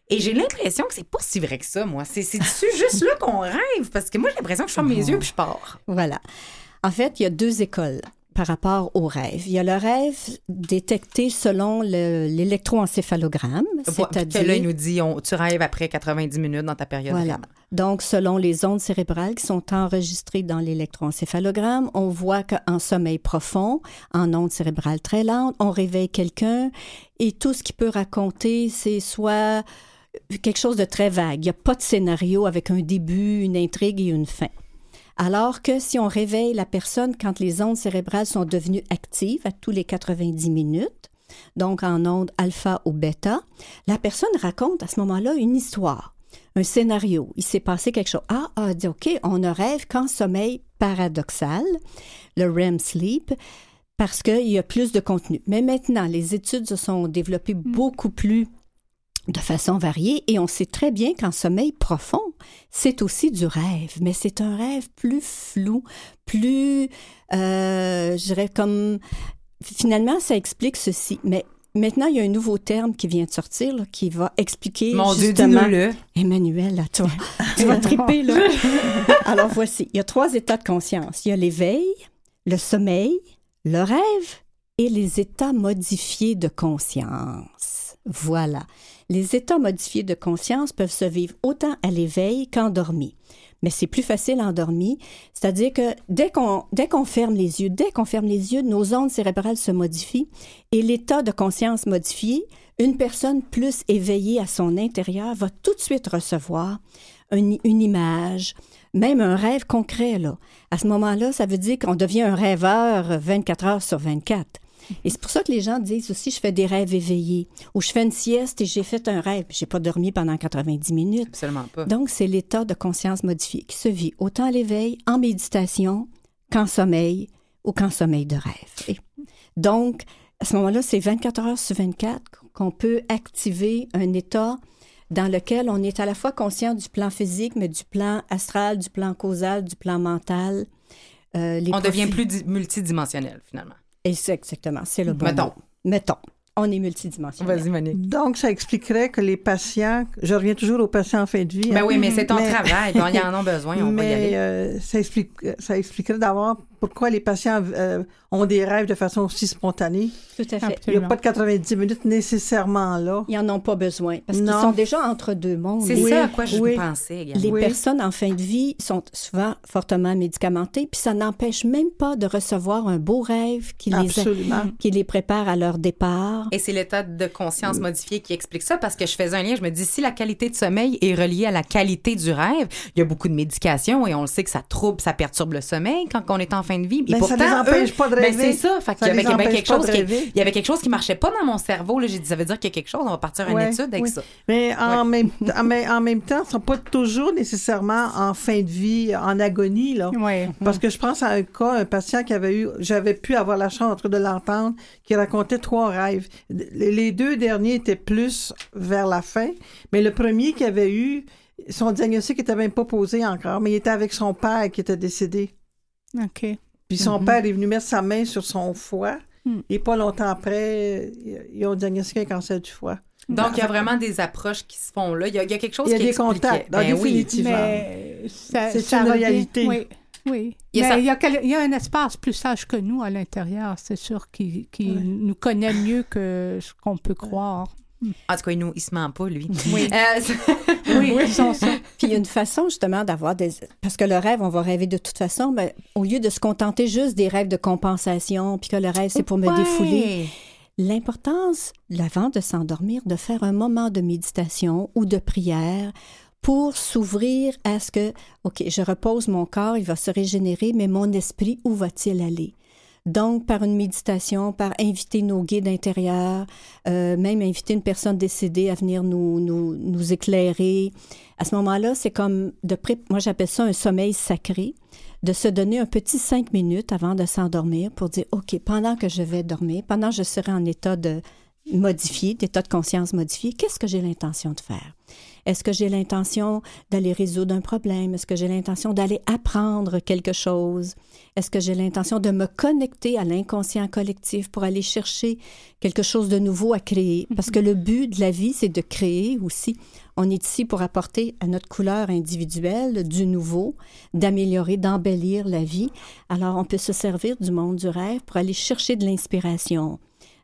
Et j'ai l'impression que c'est pas si vrai que ça, moi. C'est c'est dessus juste là qu'on rêve, parce que moi, j'ai l'impression que je ferme mes yeux puis je pars. Voilà. En fait, il y a deux écoles par rapport au rêve. Il y a le rêve détecté selon le- l'électroencéphalogramme, Que là, il c'est-à-dire nous dit, on- tu rêves après 90 minutes dans ta période. Voilà. Donc, selon les ondes cérébrales qui sont enregistrées dans l'électroencéphalogramme, on voit qu'en sommeil profond, en ondes cérébrales très lentes, on réveille quelqu'un et tout ce qu'il peut raconter, c'est soit quelque chose de très vague. Il n'y a pas de scénario avec un début, une intrigue et une fin. Alors que si on réveille la personne quand les ondes cérébrales sont devenues actives à tous les 90 minutes, donc en ondes alpha ou bêta, la personne raconte à ce moment-là une histoire, un scénario. Il s'est passé quelque chose. Ah, ah, dit, OK, on ne rêve qu'en sommeil paradoxal, le REM sleep, parce qu'il y a plus de contenu. Mais maintenant, les études se sont développées beaucoup plus de façon variée et on sait très bien qu'en sommeil profond, c'est aussi du rêve, mais c'est un rêve plus flou, plus, euh, je dirais comme, finalement, ça explique ceci. Mais maintenant, il y a un nouveau terme qui vient de sortir là, qui va expliquer Mon justement. Emmanuel, à toi. tu vas triper, là. Alors, voici. Il y a trois états de conscience. Il y a l'éveil, le sommeil, le rêve et les états modifiés de conscience. Voilà. Les états modifiés de conscience peuvent se vivre autant à l'éveil qu'endormi. Mais c'est plus facile endormi, c'est-à-dire que dès qu'on dès qu'on ferme les yeux, dès qu'on ferme les yeux, nos ondes cérébrales se modifient et l'état de conscience modifié, une personne plus éveillée à son intérieur va tout de suite recevoir une, une image, même un rêve concret. Là. À ce moment-là, ça veut dire qu'on devient un rêveur 24 heures sur 24. Et c'est pour ça que les gens disent aussi, je fais des rêves éveillés, ou je fais une sieste et j'ai fait un rêve. J'ai pas dormi pendant 90 minutes. Absolument pas. Donc, c'est l'état de conscience modifié qui se vit autant à l'éveil, en méditation, qu'en sommeil ou qu'en sommeil de rêve. Et donc, à ce moment-là, c'est 24 heures sur 24 qu'on peut activer un état dans lequel on est à la fois conscient du plan physique, mais du plan astral, du plan causal, du plan mental. Euh, les On devient plus di- multidimensionnel, finalement. Et c'est exactement, c'est le bon Mettons. mot. Mettons. On est multidimensionnel. Vas-y, Monique. Donc, ça expliquerait que les patients, je reviens toujours aux patients en fin de vie. Ben hein, oui, mais c'est ton Mais- travail. Quand ils en ont besoin, on va y mais aller. euh, ça, explique, ça expliquerait d'abord pourquoi les patients euh, ont des rêves de façon aussi spontanée. Tout à fait. Il n'y a pas de 90 minutes nécessairement là. Ils n'en ont pas besoin parce qu'ils sont déjà entre deux mondes. C'est ça à quoi je oui. pensais également. Les Oui. personnes en fin de vie sont souvent fortement médicamentées, puis ça n'empêche même pas de recevoir un beau rêve qui les, Absolument. qui les prépare à leur départ. Et c'est l'état de conscience modifié qui explique ça parce que je faisais un lien. Je me dis, si la qualité de sommeil est reliée à la qualité du rêve, il y a beaucoup de médications et on le sait que ça trouble, ça perturbe le sommeil quand on est en fin de vie. Et Ben, ça les empêche eux, pas de ben, rêver. c'est ça. Fait y avait, il y avait quelque chose qui, il y avait quelque chose qui marchait pas dans mon cerveau. J'ai dit, ça veut dire qu'il y a quelque chose. On va partir à une Ouais, étude avec oui. ça. Mais en, même, en, même- en même temps, ils ne sont pas toujours nécessairement en fin de vie, en agonie. Là. Oui. Parce que je pense à un cas, un patient qui avait eu, j'avais pu avoir la chance de l'entendre, qui racontait trois rêves. Les deux derniers étaient plus vers la fin, mais le premier qu'il avait eu, son diagnostic n'était même pas posé encore, mais il était avec son père qui était décédé. OK. Puis son père est venu mettre sa main sur son foie, Mm. et pas longtemps après, ils ont diagnostiqué un cancer du foie. Donc, il y a vraiment des approches qui se font là. Il y a, il y a quelque chose Il y a qui des expliquait. contacts, Ben oui. définitivement. Mais ça, C'est une revient- réalité. Oui. Oui. Il y a Mais ça- il, y a quel- il y a un espace plus sage que nous à l'intérieur, c'est sûr, qui, qui nous connaît mieux que ce qu'on peut croire. En tout cas, il, nous, il se ment pas, lui. Oui. Euh, c'est- Oui, ils sont ça. Puis il y a une façon justement d'avoir des... Parce que le rêve, on va rêver de toute façon, mais au lieu de se contenter juste des rêves de compensation, puis que le rêve, c'est pour me défouler, l'importance, avant de s'endormir, de faire un moment de méditation ou de prière pour s'ouvrir à ce que, OK, je repose mon corps, il va se régénérer, mais mon esprit, où va-t-il aller? Donc, par une méditation, par inviter nos guides intérieurs, euh, même inviter une personne décédée à venir nous, nous, nous éclairer. À ce moment-là, c'est comme de moi j'appelle ça un sommeil sacré, de se donner un petit cinq minutes avant de s'endormir pour dire, OK, pendant que je vais dormir, pendant que je serai en état de modifié, d'état de conscience modifié, qu'est-ce que j'ai l'intention de faire? Est-ce que j'ai l'intention d'aller résoudre un problème? Est-ce que j'ai l'intention d'aller apprendre quelque chose? Est-ce que j'ai l'intention de me connecter à l'inconscient collectif pour aller chercher quelque chose de nouveau à créer? Parce que le but de la vie, c'est de créer aussi. On est ici pour apporter à notre couleur individuelle du nouveau, d'améliorer, d'embellir la vie. Alors, on peut se servir du monde du rêve pour aller chercher de l'inspiration,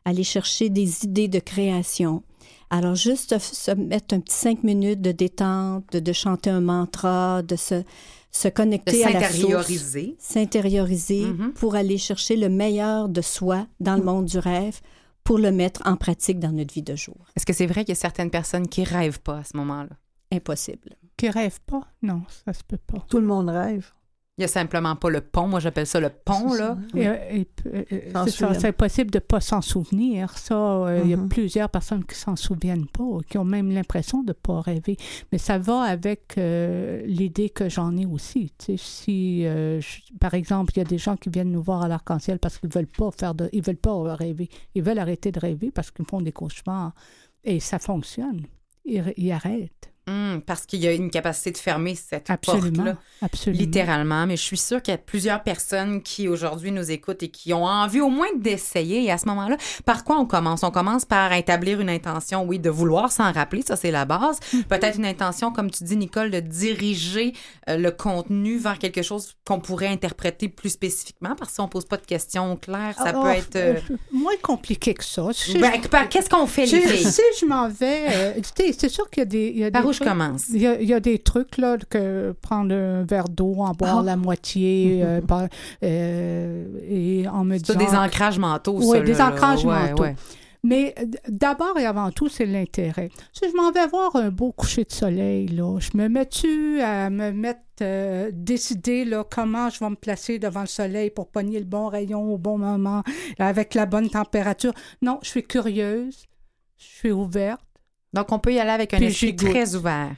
aller chercher des idées de création. Alors, juste se mettre un petit cinq minutes de détente, de, de chanter un mantra, de se, se connecter à la source. S'intérioriser. S'intérioriser Mhm. pour aller chercher le meilleur de soi dans le monde du rêve pour le mettre en pratique dans notre vie de jour. Est-ce que c'est vrai qu'il y a certaines personnes qui rêvent pas à ce moment-là? Impossible. Qui rêve pas? Non, ça se peut pas. Tout le monde rêve. Il y a simplement pas le pont. Moi, j'appelle ça le pont, C'est là. Et, euh, et, c'est ça, souviennent. c'est possible de ne pas s'en souvenir. Ça, euh, il y a Mhm. plusieurs personnes qui s'en souviennent pas, qui ont même l'impression de ne pas rêver. Mais ça va avec euh, l'idée que j'en ai aussi. Tu sais, si, euh, je- par exemple, il y a des gens qui viennent nous voir à l'arc-en-ciel parce qu'ils veulent pas faire de, ils veulent pas rêver. Ils veulent arrêter de rêver parce qu'ils font des cauchemars et ça fonctionne. Ils, ils arrêtent. Hum, parce qu'il y a une capacité de fermer cette porte-là. Absolument. Littéralement, mais je suis sûre qu'il y a plusieurs personnes qui aujourd'hui nous écoutent et qui ont envie au moins d'essayer. Et à ce moment-là, par quoi on commence? On commence par établir une intention, oui, de vouloir s'en rappeler, ça c'est la base. Peut-être une intention, comme tu dis, Nicole, de diriger euh, le contenu vers quelque chose qu'on pourrait interpréter plus spécifiquement, parce que si on pose pas de questions claires, ça peut oh, être... euh, euh, moins compliqué que ça. Si ben, Qu'est-ce qu'on fait, les Si, filles? si je m'en vais, euh, c'est sûr qu'il y a des. il y a Par des où je commence? Il y, a, il y a des trucs, là, que prendre un verre d'eau, en boire Ah. la moitié, euh, par- euh, et en me C'est disant... des ancrages mentaux, ça, des là, ancrages Ouais, mentaux. ouais. Mais euh, d'abord et avant tout, c'est l'intérêt. Si je m'en vais voir un beau coucher de soleil, là, je me mets-tu à me mettre, euh, décider là, comment je vais me placer devant le soleil pour pogner le bon rayon au bon moment, avec la bonne température? Non, je suis curieuse, je suis ouverte. Donc, on peut y aller avec un Puis esprit très ouvert.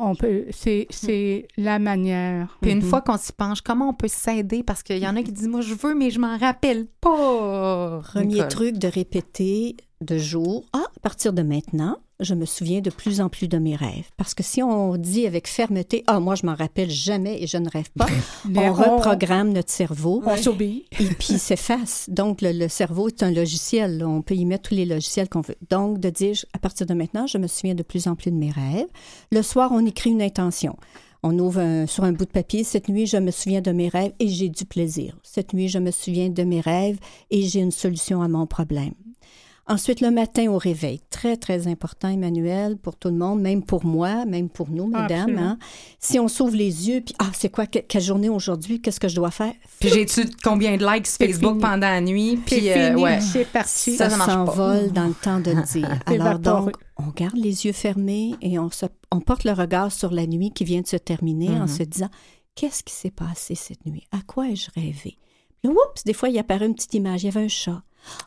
On peut, c'est, c'est la manière. Puis une Mhm. fois qu'on s'y penche, comment on peut s'aider? Parce qu'il y en a qui disent, moi, je veux, mais je m'en rappelle pas. Premier Nicole. truc de répéter de jour. Ah, à partir de maintenant, je me souviens de plus en plus de mes rêves. Parce que si on dit avec fermeté, ah, moi, je m'en rappelle jamais et je ne rêve pas, on reprogramme notre cerveau On s'obéit. et puis s'efface. Donc, le, le cerveau est un logiciel. là. On peut y mettre tous les logiciels qu'on veut. Donc, de dire, à partir de maintenant, je me souviens de plus en plus de mes rêves. Le soir, on écrit une intention. On ouvre un- sur un bout de papier. Cette nuit, je me souviens de mes rêves et j'ai du plaisir. Cette nuit, je me souviens de mes rêves et j'ai une solution à mon problème. Ensuite, le matin au réveil, très, très important, Emmanuel, pour tout le monde, même pour moi, même pour nous, Ah, mesdames. hein. Si on s'ouvre les yeux, puis, ah, c'est quoi, que- quelle journée aujourd'hui, qu'est-ce que je dois faire? Puis j'ai-tu combien de likes sur Facebook fini. pendant la nuit? C'est Puis, euh, ouais. c'est parti. Ça, s'envole dans le temps de le dire. Alors donc, on garde les yeux fermés et on, se, on porte le regard sur la nuit qui vient de se terminer en Mhm. se disant qu'est-ce qui s'est passé cette nuit? À quoi ai-je rêvé? Puis, oups, des fois, il apparaît une petite image. Il y avait un chat.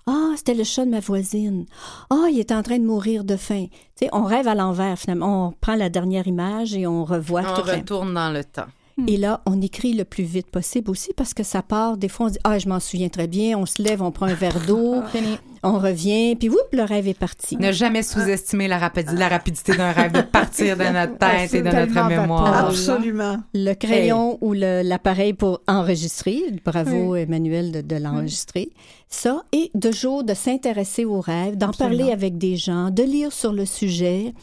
Ah, c'était le chat de ma voisine. Ah, il est en train de mourir de faim. Tu sais, on rêve à l'envers, finalement. On prend la dernière image et on revoit On tout le retourne dans le temps. Et là, on écrit le plus vite possible aussi parce que ça part. Des fois, on dit Ah, je m'en souviens très bien. On se lève, on prend un verre d'eau, on revient, puis whoop, le rêve est parti. Ne jamais sous-estimer la, rapidi- la rapidité d'un rêve, de partir de notre tête et de notre mémoire. vapeur. Absolument. Le crayon ou le- l'appareil pour enregistrer. Bravo, Emmanuel, de, de l'enregistrer. Ça, et de jour, de s'intéresser aux rêves, d'en Absolument. parler avec des gens, de lire sur le sujet.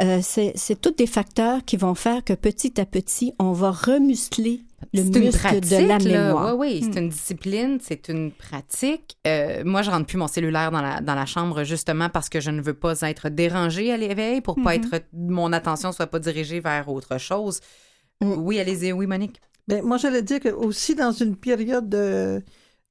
Euh, c'est tous des facteurs qui vont faire que petit à petit, on va remuscler le C'est une muscle pratique, de la là. mémoire. Oui, oui, c'est une discipline, c'est une pratique. Euh, moi, je rentre plus mon cellulaire dans la, dans la chambre justement parce que je ne veux pas être dérangée à l'éveil, pour pas Mm-hmm. être mon attention soit pas dirigée vers autre chose. Mm. Oui, allez-y, oui, Monique. Ben, moi, j'allais dire que aussi dans une période de,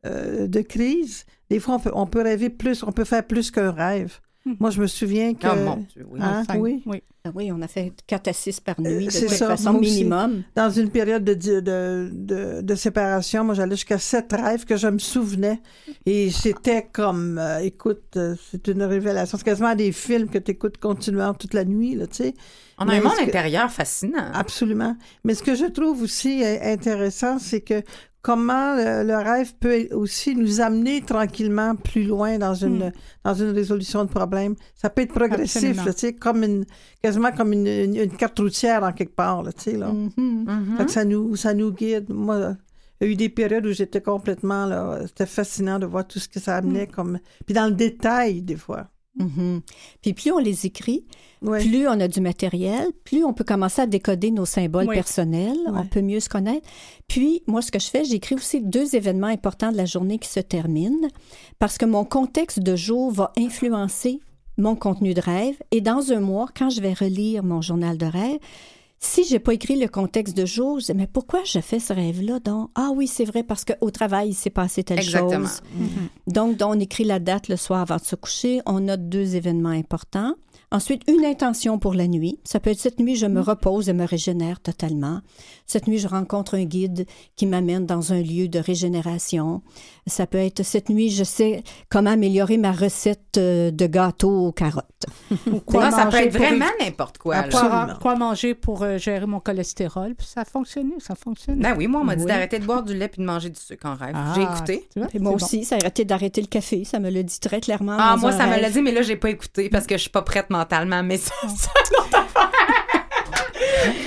euh, de crise, des fois, on peut, on peut rêver plus, on peut faire plus qu'un rêve. Moi, je me souviens que... Oh mon Dieu, oui. Hein? Oui. oui. Ah oui, on a fait 4 à 6 par nuit, de C'est toute ça, façon, minimum. dans une période de, de, de, de séparation, moi, j'allais jusqu'à sept rêves que je me souvenais. Et c'était comme, euh, écoute, euh, c'est une révélation. C'est quasiment des films que tu écoutes continuellement toute la nuit, là, tu sais. On a Mais un monde que- intérieur fascinant. Absolument. Mais ce que je trouve aussi euh, intéressant, c'est que comment le, le rêve peut aussi nous amener tranquillement plus loin dans une, Hmm. dans une résolution de problème. Ça peut être progressif, là, tu sais, comme une, quasiment comme une, une, une carte routière en quelque part, là, tu sais, là. Mhm. Mhm. Fait que ça nous, ça nous guide. Moi, il y a eu des périodes où j'étais complètement là. C'était fascinant de voir tout ce que ça amenait comme. Puis dans le détail, des fois. Mhm. Puis plus on les écrit, Ouais. plus on a du matériel, plus on peut commencer à décoder nos symboles personnels, on peut mieux se connaître. Puis moi, ce que je fais, j'écris aussi deux événements importants de la journée qui se terminent, parce que mon contexte de jour va influencer mon contenu de rêve. Et dans un mois, quand je vais relire mon journal de rêve, si j'ai pas écrit le contexte de jour, je dis, mais pourquoi je fais ce rêve-là? Donc, ah oui, c'est vrai, parce qu'au travail, il s'est passé telle Exactement. chose. Donc, on écrit la date le soir avant de se coucher. On note deux événements importants. Ensuite, une intention pour la nuit. Ça peut être cette nuit, je me repose et me régénère totalement. Cette nuit, je rencontre un guide qui m'amène dans un lieu de régénération. Ça peut être cette nuit, je sais comment améliorer ma recette euh, de gâteau aux carottes. Quoi Non, ça peut manger être pour vraiment n'importe quoi. Quoi, quoi manger pour euh, gérer mon cholestérol. Puis ça a fonctionné, ça fonctionne. Ben oui, moi, on m'a dit Oui. d'arrêter de boire du lait puis de manger du sucre en rêve. Ah, J'ai écouté. tu vois, Et moi bon. aussi, ça a arrêté d'arrêter le café. Ça me l'a dit très clairement. Ah, moi, ça me l'a dit, mais là, j'ai pas écouté parce que je suis pas prête mentalement. Mais ça, c'est une autre affaire.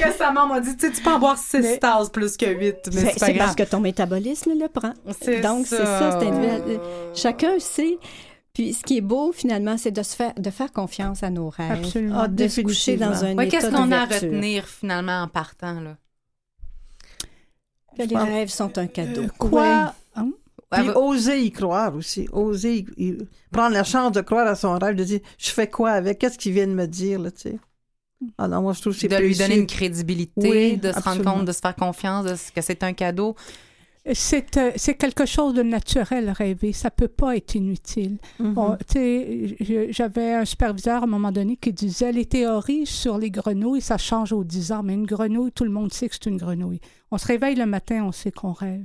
Récemment, on m'a dit, tu sais, tu peux en boire 6 Mais- tasses plus que 8, mais C'est pas grave. parce que ton métabolisme le prend. C'est Donc, c'est ça. c'est individuel. Chacun sait. Puis, ce qui est beau, finalement, c'est de se faire, de faire confiance à nos rêves. Absolument. Ah, De se coucher dans un Ouais, état Qu'est-ce qu'on a à retenir finalement en partant? Là? Que les pense- rêves sont un cadeau. Euh, Quoi? Puis oser y croire aussi. Oser y- y- prendre la chance de croire à son rêve, de dire je fais quoi avec, qu'est-ce qu'il vient de me dire, là, tu sais? Ah non, moi, je trouve que c'est de lui donner une crédibilité, Oui, de se rendre compte, de se faire confiance, de ce- que c'est un cadeau. C'est euh, c'est quelque chose de naturel, rêver. Ça peut pas être inutile. Mhm. On- tu sais, je- J'avais un superviseur à un moment donné qui disait les théories sur les grenouilles, ça change aux 10 ans, mais une grenouille, tout le monde sait que c'est une grenouille. On se réveille le matin, on sait qu'on rêve.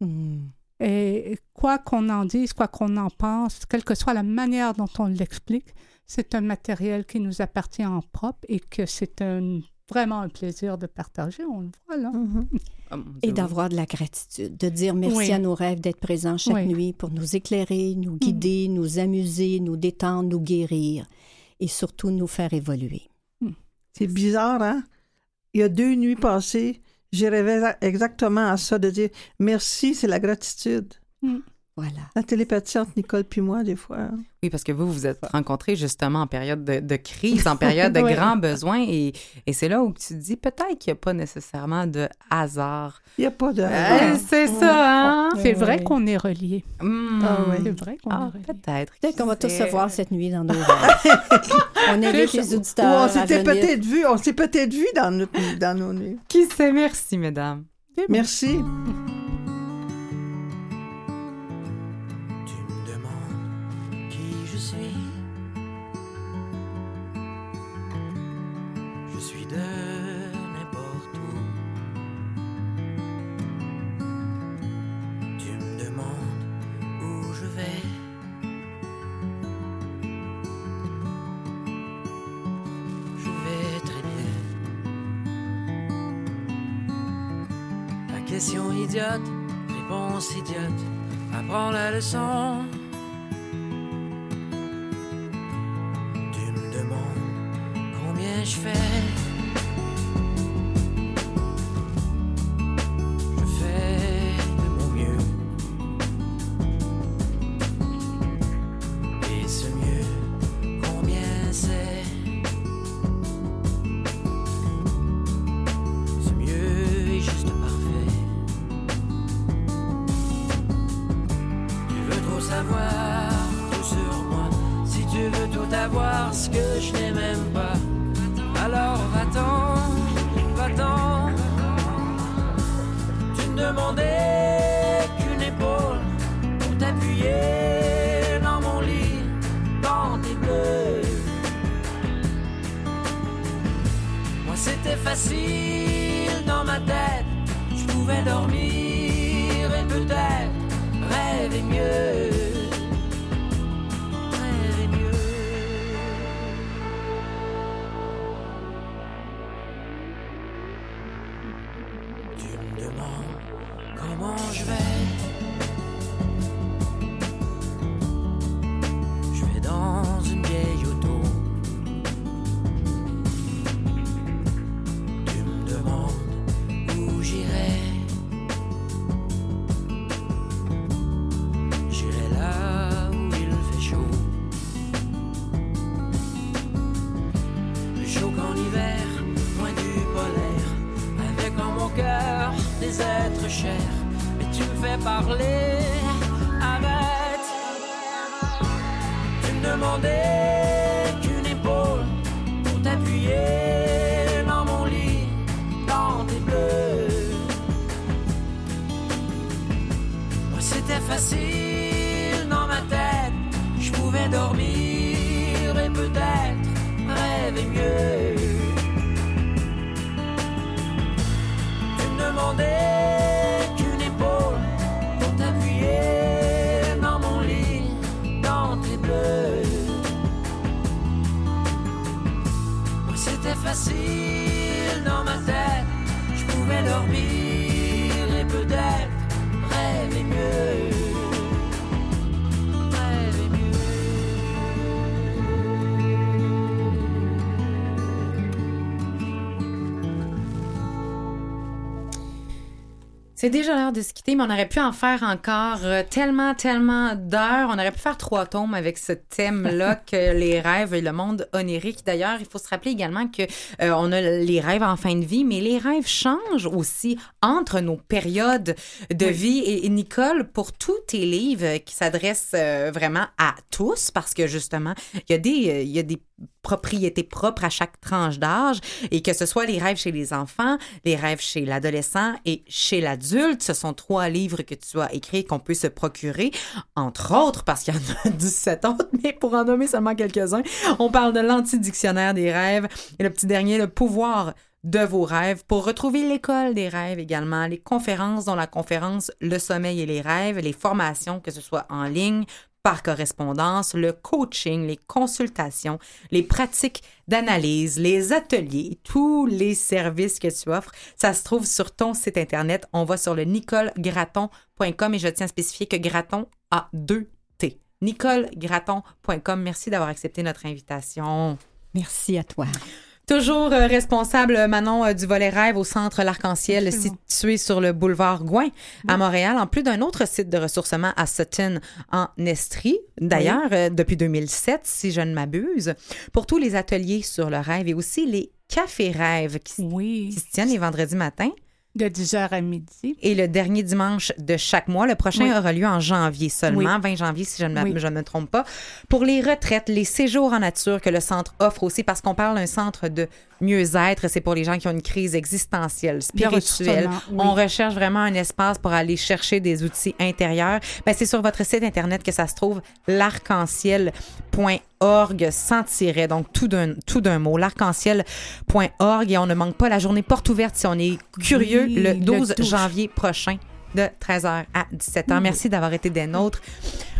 Hmm. Et quoi qu'on en dise, quoi qu'on en pense, quelle que soit la manière dont on l'explique, c'est un matériel qui nous appartient en propre et que c'est un, vraiment un plaisir de partager. On le voit là. Mhm. Oh, mon Et d'avoir de la gratitude, de dire merci Oui. à nos rêves d'être présents chaque Oui. nuit pour nous éclairer, nous guider, nous amuser, nous détendre, nous guérir et surtout nous faire évoluer. C'est bizarre, hein? Il y a deux nuits passées, j'ai rêvé exa- exactement à ça, de dire merci, c'est la gratitude. Voilà. La télépathie entre Nicole puis moi, des fois. hein. Oui, parce que vous, vous vous êtes rencontrés justement en période de, de crise, en période de Oui. grands besoins. Et, et c'est là où tu te dis peut-être qu'il n'y a pas nécessairement de hasard. Il n'y a pas de... Euh, c'est ça, hein? C'est vrai Oui. qu'on est reliés. Hmm. Ah oui. C'est vrai qu'on Ah, est reliés. peut-être. Peut-être qu'on va tous se voir cette nuit dans nos on invite les Ou auditeurs on à s'était peut-être vu, on s'est peut-être vu dans, notre, dans nos nuits. Qui sait? Merci, mesdames. Merci. Tu idiote, réponse idiote, apprends la leçon. Tu me demandes combien je fais. C'est déjà l'heure de se quitter, mais on aurait pu en faire encore euh, tellement, tellement d'heures. On aurait pu faire trois tomes avec ce thème-là que les rêves et le monde onirique. D'ailleurs, il faut se rappeler également que euh, on a les rêves en fin de vie, mais les rêves changent aussi entre nos périodes de vie. Et, et Nicole, pour tous tes livres qui s'adressent euh, vraiment à tous, parce que justement, il y a des, il y a des propriétés propres à chaque tranche d'âge et que ce soit les rêves chez les enfants, les rêves chez l'adolescent et chez l'adulte. Ce sont trois livres que tu as écrits qu'on peut se procurer, entre autres, parce qu'il y en a 17 autres, mais pour en nommer seulement quelques-uns, on parle de l'antidictionnaire des rêves et le petit dernier, le pouvoir de vos rêves pour retrouver l'école des rêves également, les conférences dont la conférence Le sommeil et les rêves, les formations, que ce soit en ligne, par correspondance, le coaching, les consultations, les pratiques d'analyse, les ateliers, tous les services que tu offres. Ça se trouve sur ton site Internet. On va sur le nicolegraton.com et je tiens à spécifier que Graton a deux T. nicolegraton.com. Merci d'avoir accepté notre invitation. Merci à toi. Toujours euh, responsable, Manon, euh, du volet rêve au centre L'Arc-en-Ciel, situé sur le boulevard Gouin à Montréal, en plus d'un autre site de ressourcement à Sutton, en Estrie. D'ailleurs, euh, depuis 2007, si je ne m'abuse, pour tous les ateliers sur le rêve et aussi les cafés rêves qui, Oui. qui se tiennent les vendredis matins. De 10h à midi. Et le dernier dimanche de chaque mois, le prochain Oui. aura lieu en janvier seulement, Oui. 20 janvier si je ne, Oui. je ne me trompe pas, pour les retraites, les séjours en nature que le centre offre aussi, parce qu'on parle d'un centre de mieux-être, c'est pour les gens qui ont une crise existentielle, spirituelle. On recherche vraiment un espace pour aller chercher des outils intérieurs. Ben, c'est sur votre site internet que ça se trouve, l'arc-en-ciel.org sans tiret, donc tout d'un tout d'un mot, l'arc-en-ciel.org et on ne manque pas la journée porte ouverte si on est curieux Oui, le le 12 12. janvier prochain de 13h à 17h. Merci d'avoir été des nôtres.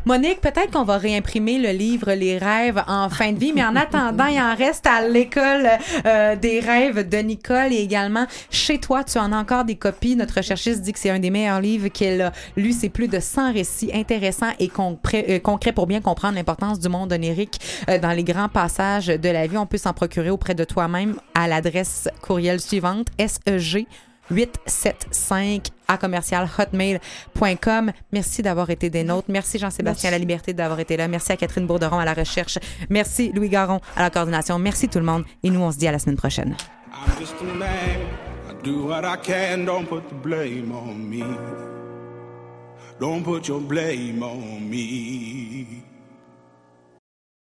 Monique, peut-être qu'on va réimprimer le livre Les rêves en fin de vie, mais en attendant, il en reste à l'école euh, des rêves de Nicole et également chez toi, tu en as encore des copies. Notre recherchiste dit que c'est un des meilleurs livres qu'elle a lu. C'est plus de 100 récits intéressants et concrets, euh, concrets pour bien comprendre l'importance du monde onirique euh, dans les grands passages de la vie. On peut s'en procurer auprès de toi-même à l'adresse courriel suivante, SEG 875 à commercial hotmail.com. Merci d'avoir été des nôtres. Merci Jean-Sébastien à la liberté d'avoir été là. Merci à Catherine Bourderon à la recherche. Merci Louis Garon à la coordination. Merci tout le monde. Et nous, on se dit à la semaine prochaine. I'm just a man. I do what I can. Don't put the blame on me. Don't put your blame on me.